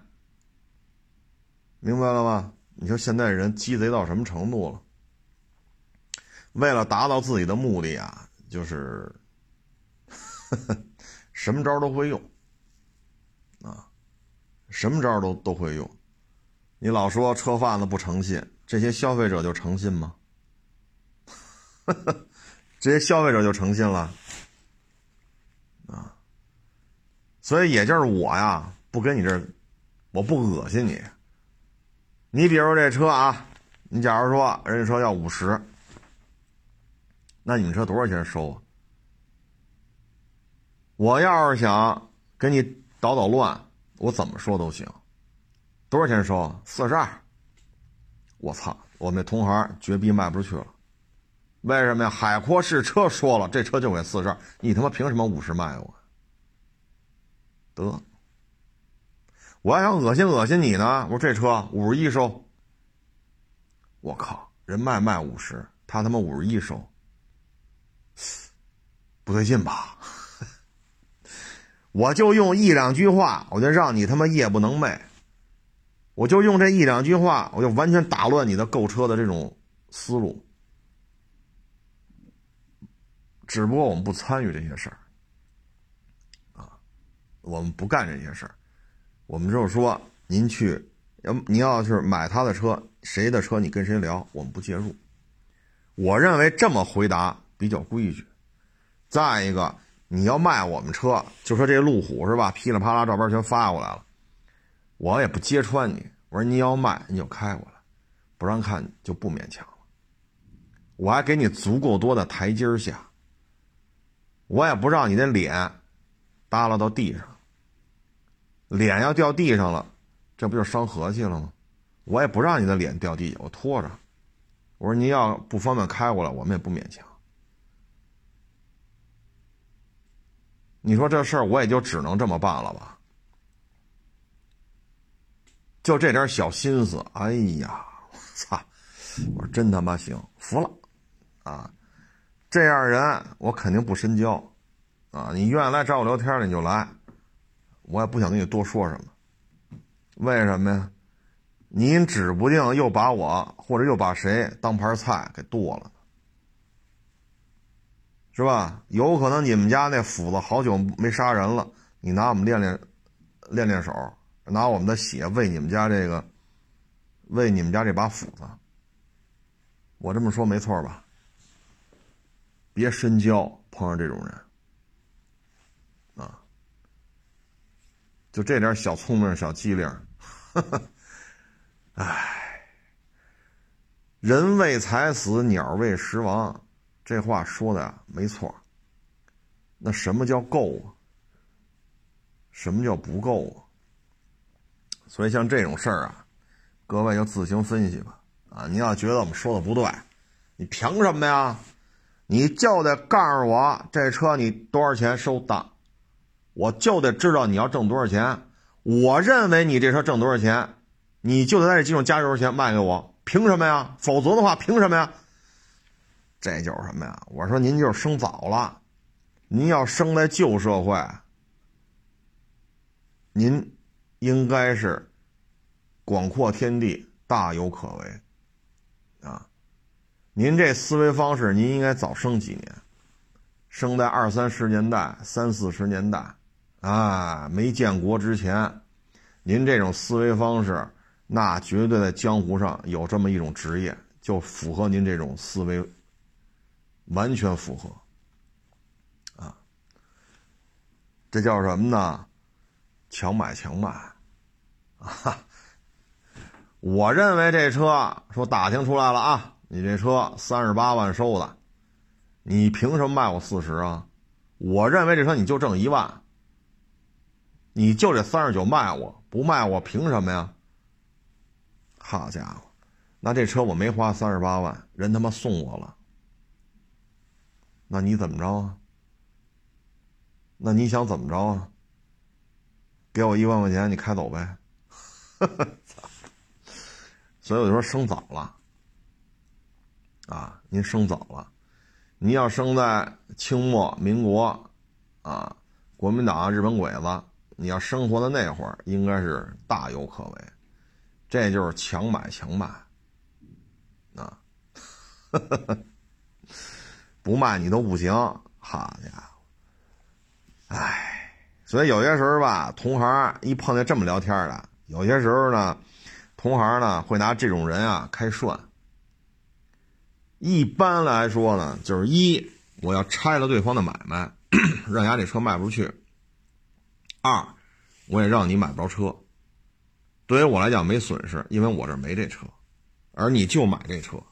明白了吗？你说现在人鸡贼到什么程度了？为了达到自己的目的啊，就是。什么招都会用，啊，什么招都都会用。你老说车贩子不诚信，这些消费者就诚信吗？这些消费者就诚信了，啊，所以也就是我呀，不跟你这，我不恶心你。你比如这车啊，你假如说人家说要五十，那你们车多少钱收啊？我要是想给你捣捣乱，我怎么说都行。多少钱收？四十二。我操！我们同行绝逼卖不出去了。为什么呀？海阔试车说了，这车就给四十二，你他妈凭什么五十卖我？得，我还想恶心恶心你呢。我说这车五十一收。我靠，人卖卖五十，他他妈五十一收，不对劲吧？我就用一两句话，我就让你他妈夜不能寐。我就用这一两句话，我就完全打乱你的购车的这种思路。只不过我们不参与这些事儿，我们不干这些事儿。我们就是说，您去，要您要是买他的车，谁的车你跟谁聊，我们不介入。我认为这么回答比较规矩。再一个。你要卖我们车，就说这路虎是吧？噼里啪啦照片全发过来了，我也不揭穿你。我说你要卖你就开过来，不让看就不勉强了。我还给你足够多的台阶下，我也不让你的脸耷拉到地上。脸要掉地上了，这不就伤和气了吗？我也不让你的脸掉地下，我拖着。我说你要不方便开过来，我们也不勉强。你说这事儿我也就只能这么办了吧？就这点小心思，哎呀，我操！我说真他妈行，服了啊！这样人我肯定不深交啊！你愿意来找我聊天你就来，我也不想跟你多说什么。为什么呀？您指不定又把我或者又把谁当盘菜给剁了。是吧？有可能你们家那斧子好久没杀人了，你拿我们练练练练手，拿我们的血喂你们家这个喂你们家这把斧子。我这么说没错吧？别深交，碰上这种人。就这点小聪明、小机灵，唉，人为财死，鸟为食亡，这话说的呀没错。那什么叫够啊？什么叫不够啊？所以像这种事儿啊，各位就自行分析吧。啊，你要觉得我们说的不对，你凭什么呀？你就得告诉我这车你多少钱收的。我就得知道你要挣多少钱，我认为你这车挣多少钱，你就得在这基础上加油钱卖给我，凭什么呀？否则的话，凭什么呀？这就是什么呀？我说您就是生早了，您要生在旧社会，您应该是广阔天地大有可为啊！您这思维方式，您应该早生几年，生在二三十年代、三四十年代。啊，没建国之前，您这种思维方式，那绝对在江湖上有这么一种职业，就符合您这种思维，完全符合。啊，这叫什么呢？强买强卖。啊，我认为这车说打听出来了啊，你这车三十八万收的，你凭什么卖我四十啊？我认为这车你就挣一万。你就这三十九卖我不卖我凭什么呀？好家伙，那这车我没花三十八万，人他妈送我了，那你怎么着啊？那你想怎么着啊？给我一万块钱，你开走呗。所以我就说生早了啊，您生早了，您要生在清末民国啊，国民党日本鬼子。你要生活的那会儿，应该是大有可为，这就是强买强卖，啊，不卖你都不行，好家伙，哎，所以有些时候吧，同行一碰见这么聊天的，有些时候呢，同行呢会拿这种人啊开涮。一般来说呢，就是一我要拆了对方的买卖，让人家这车卖不出去。二，我也让你买不着车。对于我来讲没损失，因为我这没这车，而你就买这车。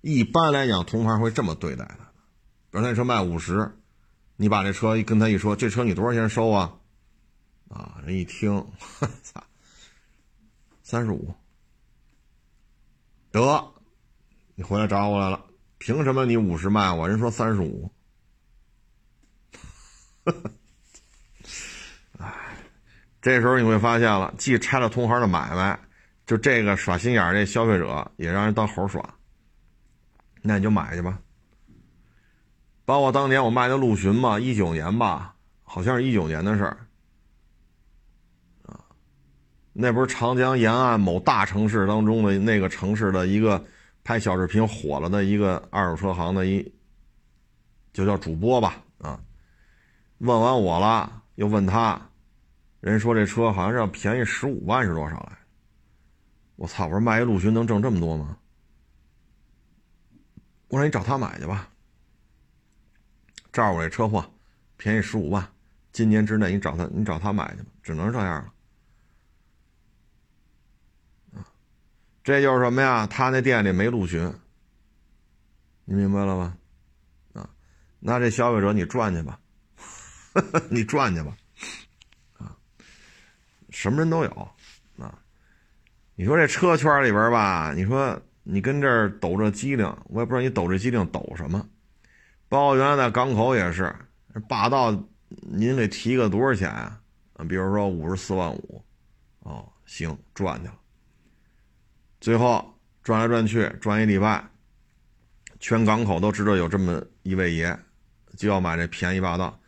一般来讲，同行会这么对待的。比如那车卖五十，你把这车一跟他一说，这车你多少钱收啊？啊，人一听，操，三十五。得，你回来找我来了，凭什么你五十卖我？人说三十五。这时候你会发现了，既拆了同行的买卖，就这个耍心眼儿这消费者也让人当猴耍。那你就买去吧。包括当年我卖的陆巡嘛，一九年吧，好像是一九年的事儿。啊，那不是长江沿岸某大城市当中的那个城市的一个拍小视频火了的一个二手车行的一，就叫主播吧，啊，问完我了，又问他。人说这车好像是要便宜十五万是多少来？我操！我说卖一陆巡能挣这么多吗？我说你找他买去吧。照我这车货，便宜十五万，今年之内你找他，你找他买去吧，只能这样了。这就是什么呀？他那店里没陆巡，你明白了吧？啊，那这消费者你赚去吧，你赚去吧。什么人都有，啊，你说这车圈里边吧，你说你跟这儿抖这机灵，我也不知道你抖这机灵抖什么。包括原来在港口也是，霸道，您给提个多少钱啊？啊，比如说五十四万五，哦，行，赚去了。最后转来转去转一礼拜，全港口都知道有这么一位爷，就要买这便宜霸道，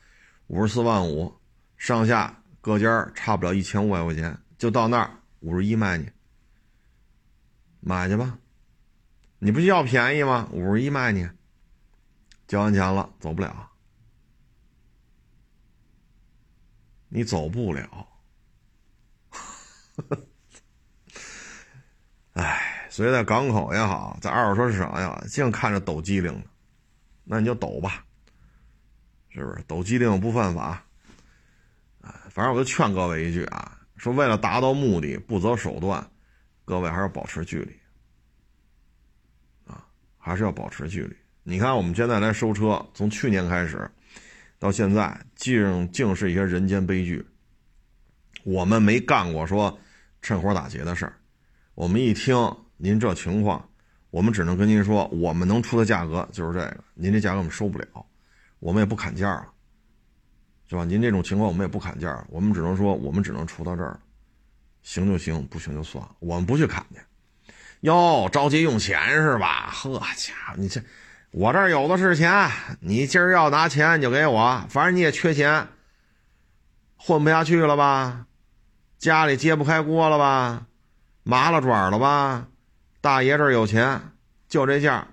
五十四万五，上下。各家差不了一千五百块钱，就到那儿五十一卖你，买去吧。你不就要便宜吗？五十一卖你，交完钱了走不了。你走不了。哎，所以在港口也好，在二手车市场也好，净看着抖机灵的，那你就抖吧，是不是？抖机灵不犯法。哎，反正我就劝各位一句啊，说为了达到目的不择手段，各位还是保持距离。啊，还是要保持距离。你看我们现在来收车，从去年开始到现在，竟竟是一些人间悲剧。我们没干过说趁火打劫的事儿。我们一听您这情况，我们只能跟您说，我们能出的价格就是这个，您这价格我们收不了，我们也不砍价了，是吧？您这种情况我们也不砍价，我们只能说我们只能出到这儿，行就行，不行就算，我们不去砍去。哟，着急用钱是吧？呵家伙，你这我这儿有的是钱，你今儿要拿钱你就给我，反正你也缺钱，混不下去了吧？家里揭不开锅了吧？麻了爪了吧？大爷这儿有钱，就这价，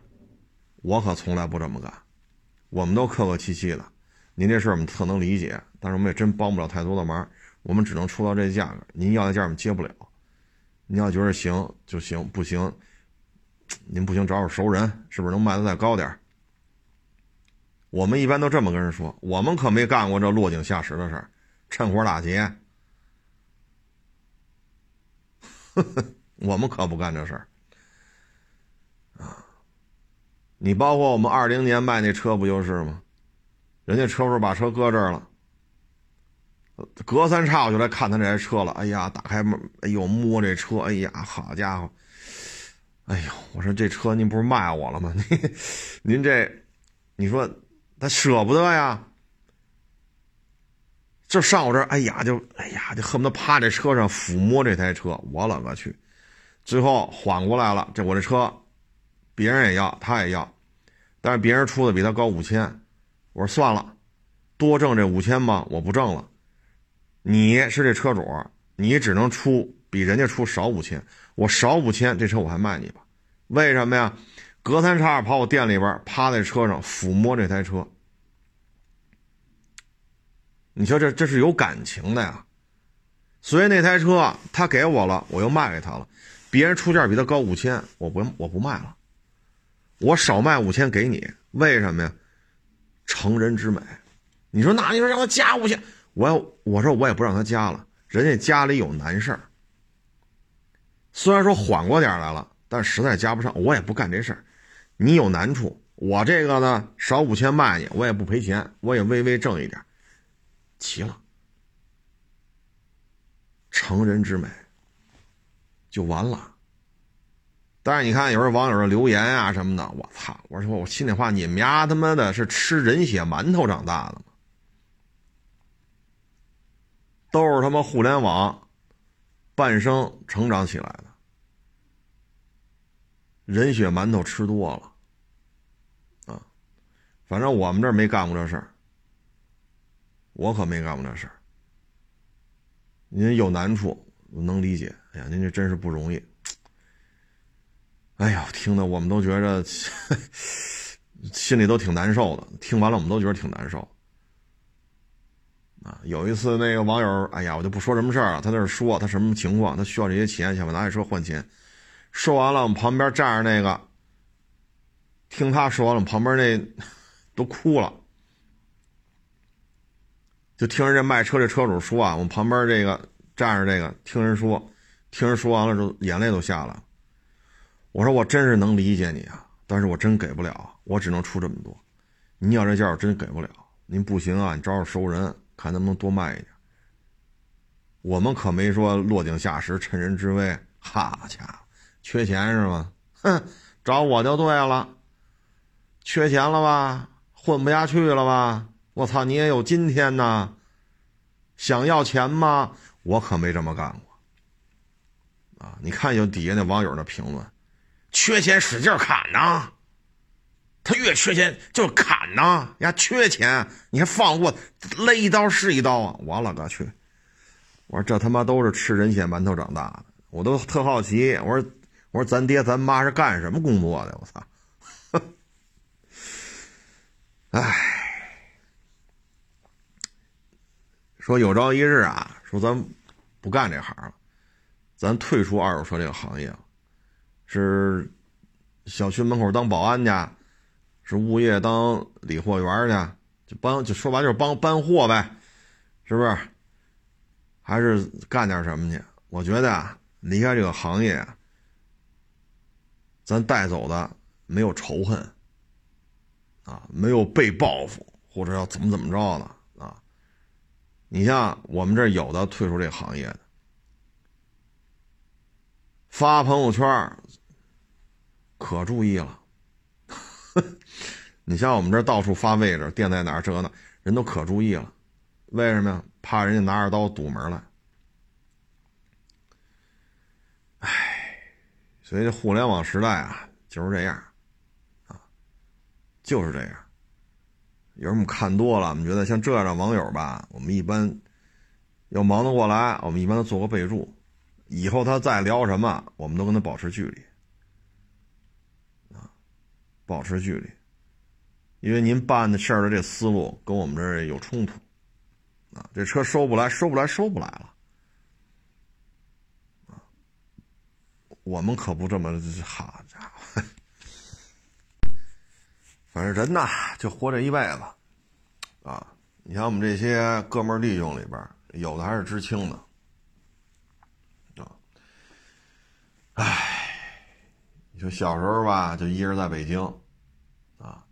我可从来不这么干。我们都客客气气的，您这事儿我们特能理解，但是我们也真帮不了太多的忙，我们只能出到这价格。您要的价我们接不了，您要觉得行就行，不行，您不行找找熟人，是不是能卖的再高点我们一般都这么跟人说，我们可没干过这落井下石的事儿，趁火打劫。我们可不干这事儿啊！你包括我们二零年卖那车不就是吗？人家车主把车搁这儿了，隔三差五就来看他这台车了。哎呀，打开门，哎呦，摸这车，哎呀，好家伙！哎呦，我说这车您不是卖我了吗？您您这，你说他舍不得呀？就上我这儿，哎呀，就哎呀，就恨不得趴这车上抚摸这台车。我勒个去！最后缓过来了，这我这车，别人也要，他也要，但是别人出的比他高五千。我说算了，多挣这五千吧，我不挣了。你是这车主，你只能出比人家出少五千，我少五千，这车我还卖你吧？为什么呀？隔三差五跑我店里边，趴在车上抚摸这台车。你说这这是有感情的呀，所以那台车他给我了，我又卖给他了。别人出价比他高五千，我不我不卖了，我少卖五千给你，为什么呀？成人之美。你说那你说让他加五千，我要我说我也不让他加了，人家家里有难事儿。虽然说缓过点来了，但实在加不上，我也不干这事儿。你有难处，我这个呢少五千卖你，我也不赔钱，我也微微挣一点。齐了，成人之美就完了。但是你看，有时候网友的留言啊什么的，我操！我说我心里话，你们家他妈的是吃人血馒头长大的吗？都是他妈互联网半生成长起来的，人血馒头吃多了啊！反正我们这没干过这事儿。我可没干过这事儿。您有难处，我能理解。哎呀，您这真是不容易。哎呀，听的我们都觉着 心里都挺难受的。听完了，我们都觉得挺难受。啊，有一次那个网友，哎呀，我就不说什么事儿了。他在那说他什么情况，他需要这些钱，想把拿这车换钱。说完了，我们旁边站着那个，听他说完了，旁边那 都哭了。就听人家卖车这车主说啊，我们旁边这个站着这个，听人说，听人说完了之后，眼泪都下来了。我说我真是能理解你啊，但是我真给不了，我只能出这么多。你要这价我真给不了。您不行啊，你找找熟人，看能不能多卖一点。我们可没说落井下石、趁人之危。好家伙，缺钱是吗？哼，找我就对了。缺钱了吧？混不下去了吧？我操，你也有今天呐！想要钱吗？我可没这么干过。啊，你看有底下那网友的评论，缺钱使劲砍呐，他越缺钱就砍呐呀，缺钱你还放过，勒一刀是一刀啊！我勒个去！我说这他妈都是吃人血馒头长大的，我都特好奇。我说我说咱爹咱妈是干什么工作的？我操！哎。说有朝一日啊，说咱不干这行了，咱退出二手车这个行业了，是小区门口当保安去，是物业当理货员去，就帮就说白就是帮搬货呗，是不是？还是干点什么去？我觉得啊，离开这个行业，咱带走的没有仇恨，啊，没有被报复或者要怎么怎么着的啊。你像我们这有的退出这行业的，发朋友圈可注意了。你像我们这到处发位置，店在哪儿，这呢，人都可注意了。为什么呀？怕人家拿着刀堵门来。唉，所以这互联网时代啊，就是这样，啊，就是这样。有时候我们看多了，我们觉得像这样的网友吧，我们一般要忙得过来，我们一般都做个备注，以后他再聊什么，我们都跟他保持距离，保持距离，因为您办的事儿的这思路跟我们这儿有冲突，啊，这车收不来，收不来，收不来了，啊，我们可不这么，好家伙。反正人呐，就活这一辈子，啊！你像我们这些哥们弟兄里边，有的还是知青的，啊！唉，就小时候吧，就一人在北京，啊，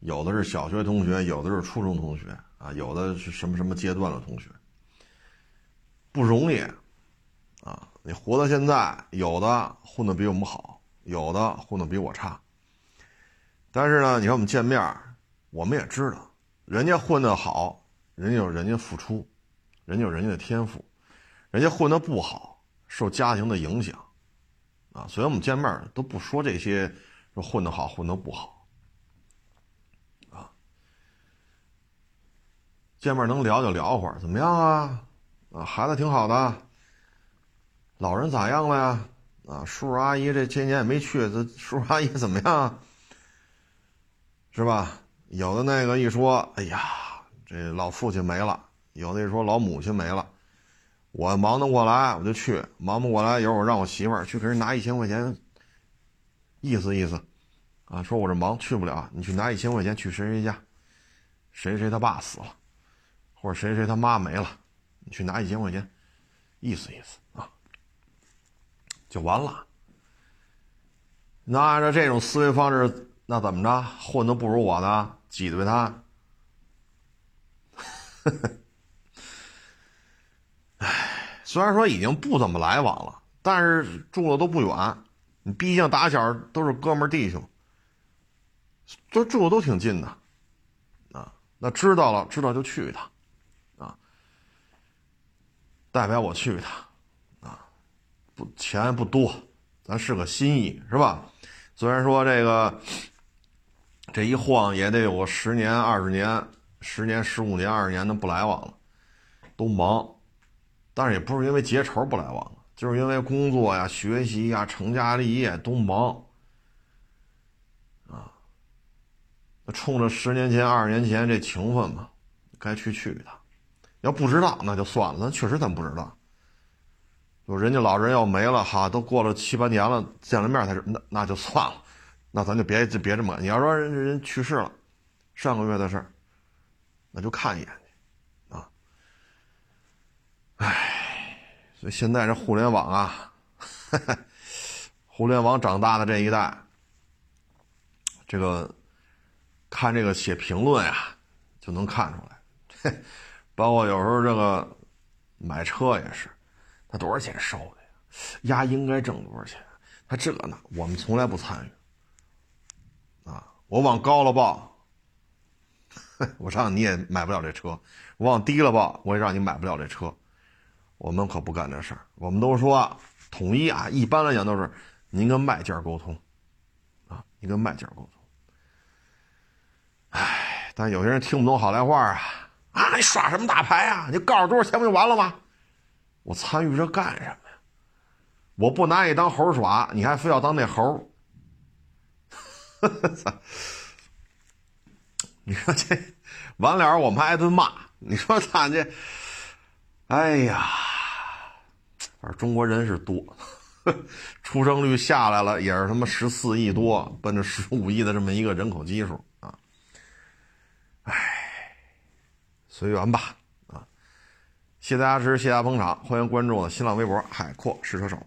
有的是小学同学，有的是初中同学，啊，有的是什么什么阶段的同学，不容易，啊！你活到现在，有的混的比我们好，有的混的比我差。但是呢，你看我们见面，我们也知道，人家混得好，人家有人家付出，人家有人家的天赋，人家混得不好，受家庭的影响，啊，所以我们见面都不说这些，说混得好，混得不好，啊，见面能聊就聊会儿，怎么样啊？啊，孩子挺好的，老人咋样了呀？啊，叔叔阿姨这些年也没去，这叔叔阿姨怎么样？是吧？有的那个一说，哎呀，这老父亲没了；有的一说老母亲没了，我忙得过来我就去，忙不过来一会儿我让我媳妇儿去给人拿一千块钱，意思意思，啊，说我这忙去不了，你去拿一千块钱去谁谁家，谁谁他爸死了，或者谁谁他妈没了，你去拿一千块钱，意思意思啊，就完了。那按照这种思维方式。那怎么着？混的不如我呢，挤兑他。唉，虽然说已经不怎么来往了，但是住的都不远。你毕竟打小都是哥们弟兄，都住的都挺近的，啊，那知道了，知道就去一趟，啊，代表我去一趟，啊，不钱不多，咱是个心意，是吧？虽然说这个。这一晃也得有个十年、二十年、十年、十五年、二十年的不来往了，都忙，但是也不是因为结仇不来往，就是因为工作呀、学习呀、成家立业都忙，啊，那冲着十年前、二十年前这情分嘛，该去去一趟。要不知道那就算了，那确实咱不知道。就人家老人要没了哈，都过了七八年了，见了面才是那那就算了。那咱就别别这么，你要说人人去世了，上个月的事儿，那就看一眼，唉，所以现在这互联网啊，互联网长大的这一代，这个看这个写评论呀，就能看出来，包括有时候这个买车也是，他多少钱收的呀？压应该挣多少钱？他这个呢，我们从来不参与。啊我往高了报，我让你也买不了这车；我往低了报，我也让你买不了这车。我们可不干这事儿。我们都说统一啊，一般来讲都是您跟卖家沟通，啊，你跟卖家沟通。唉，但有些人听不懂好赖话啊啊！你耍什么大牌啊？你告诉多少钱不就完了吗？我参与这干什么呀？我不拿你当猴耍，你还非要当那猴？你说这完了，我们挨顿骂。你说他这，哎呀，反正中国人是多，出生率下来了，也是他妈十四亿多，奔着十五亿的这么一个人口基数啊。哎，随缘吧啊！谢谢大家支持，谢谢大家捧场，欢迎关注我的新浪微博“海阔试车手”。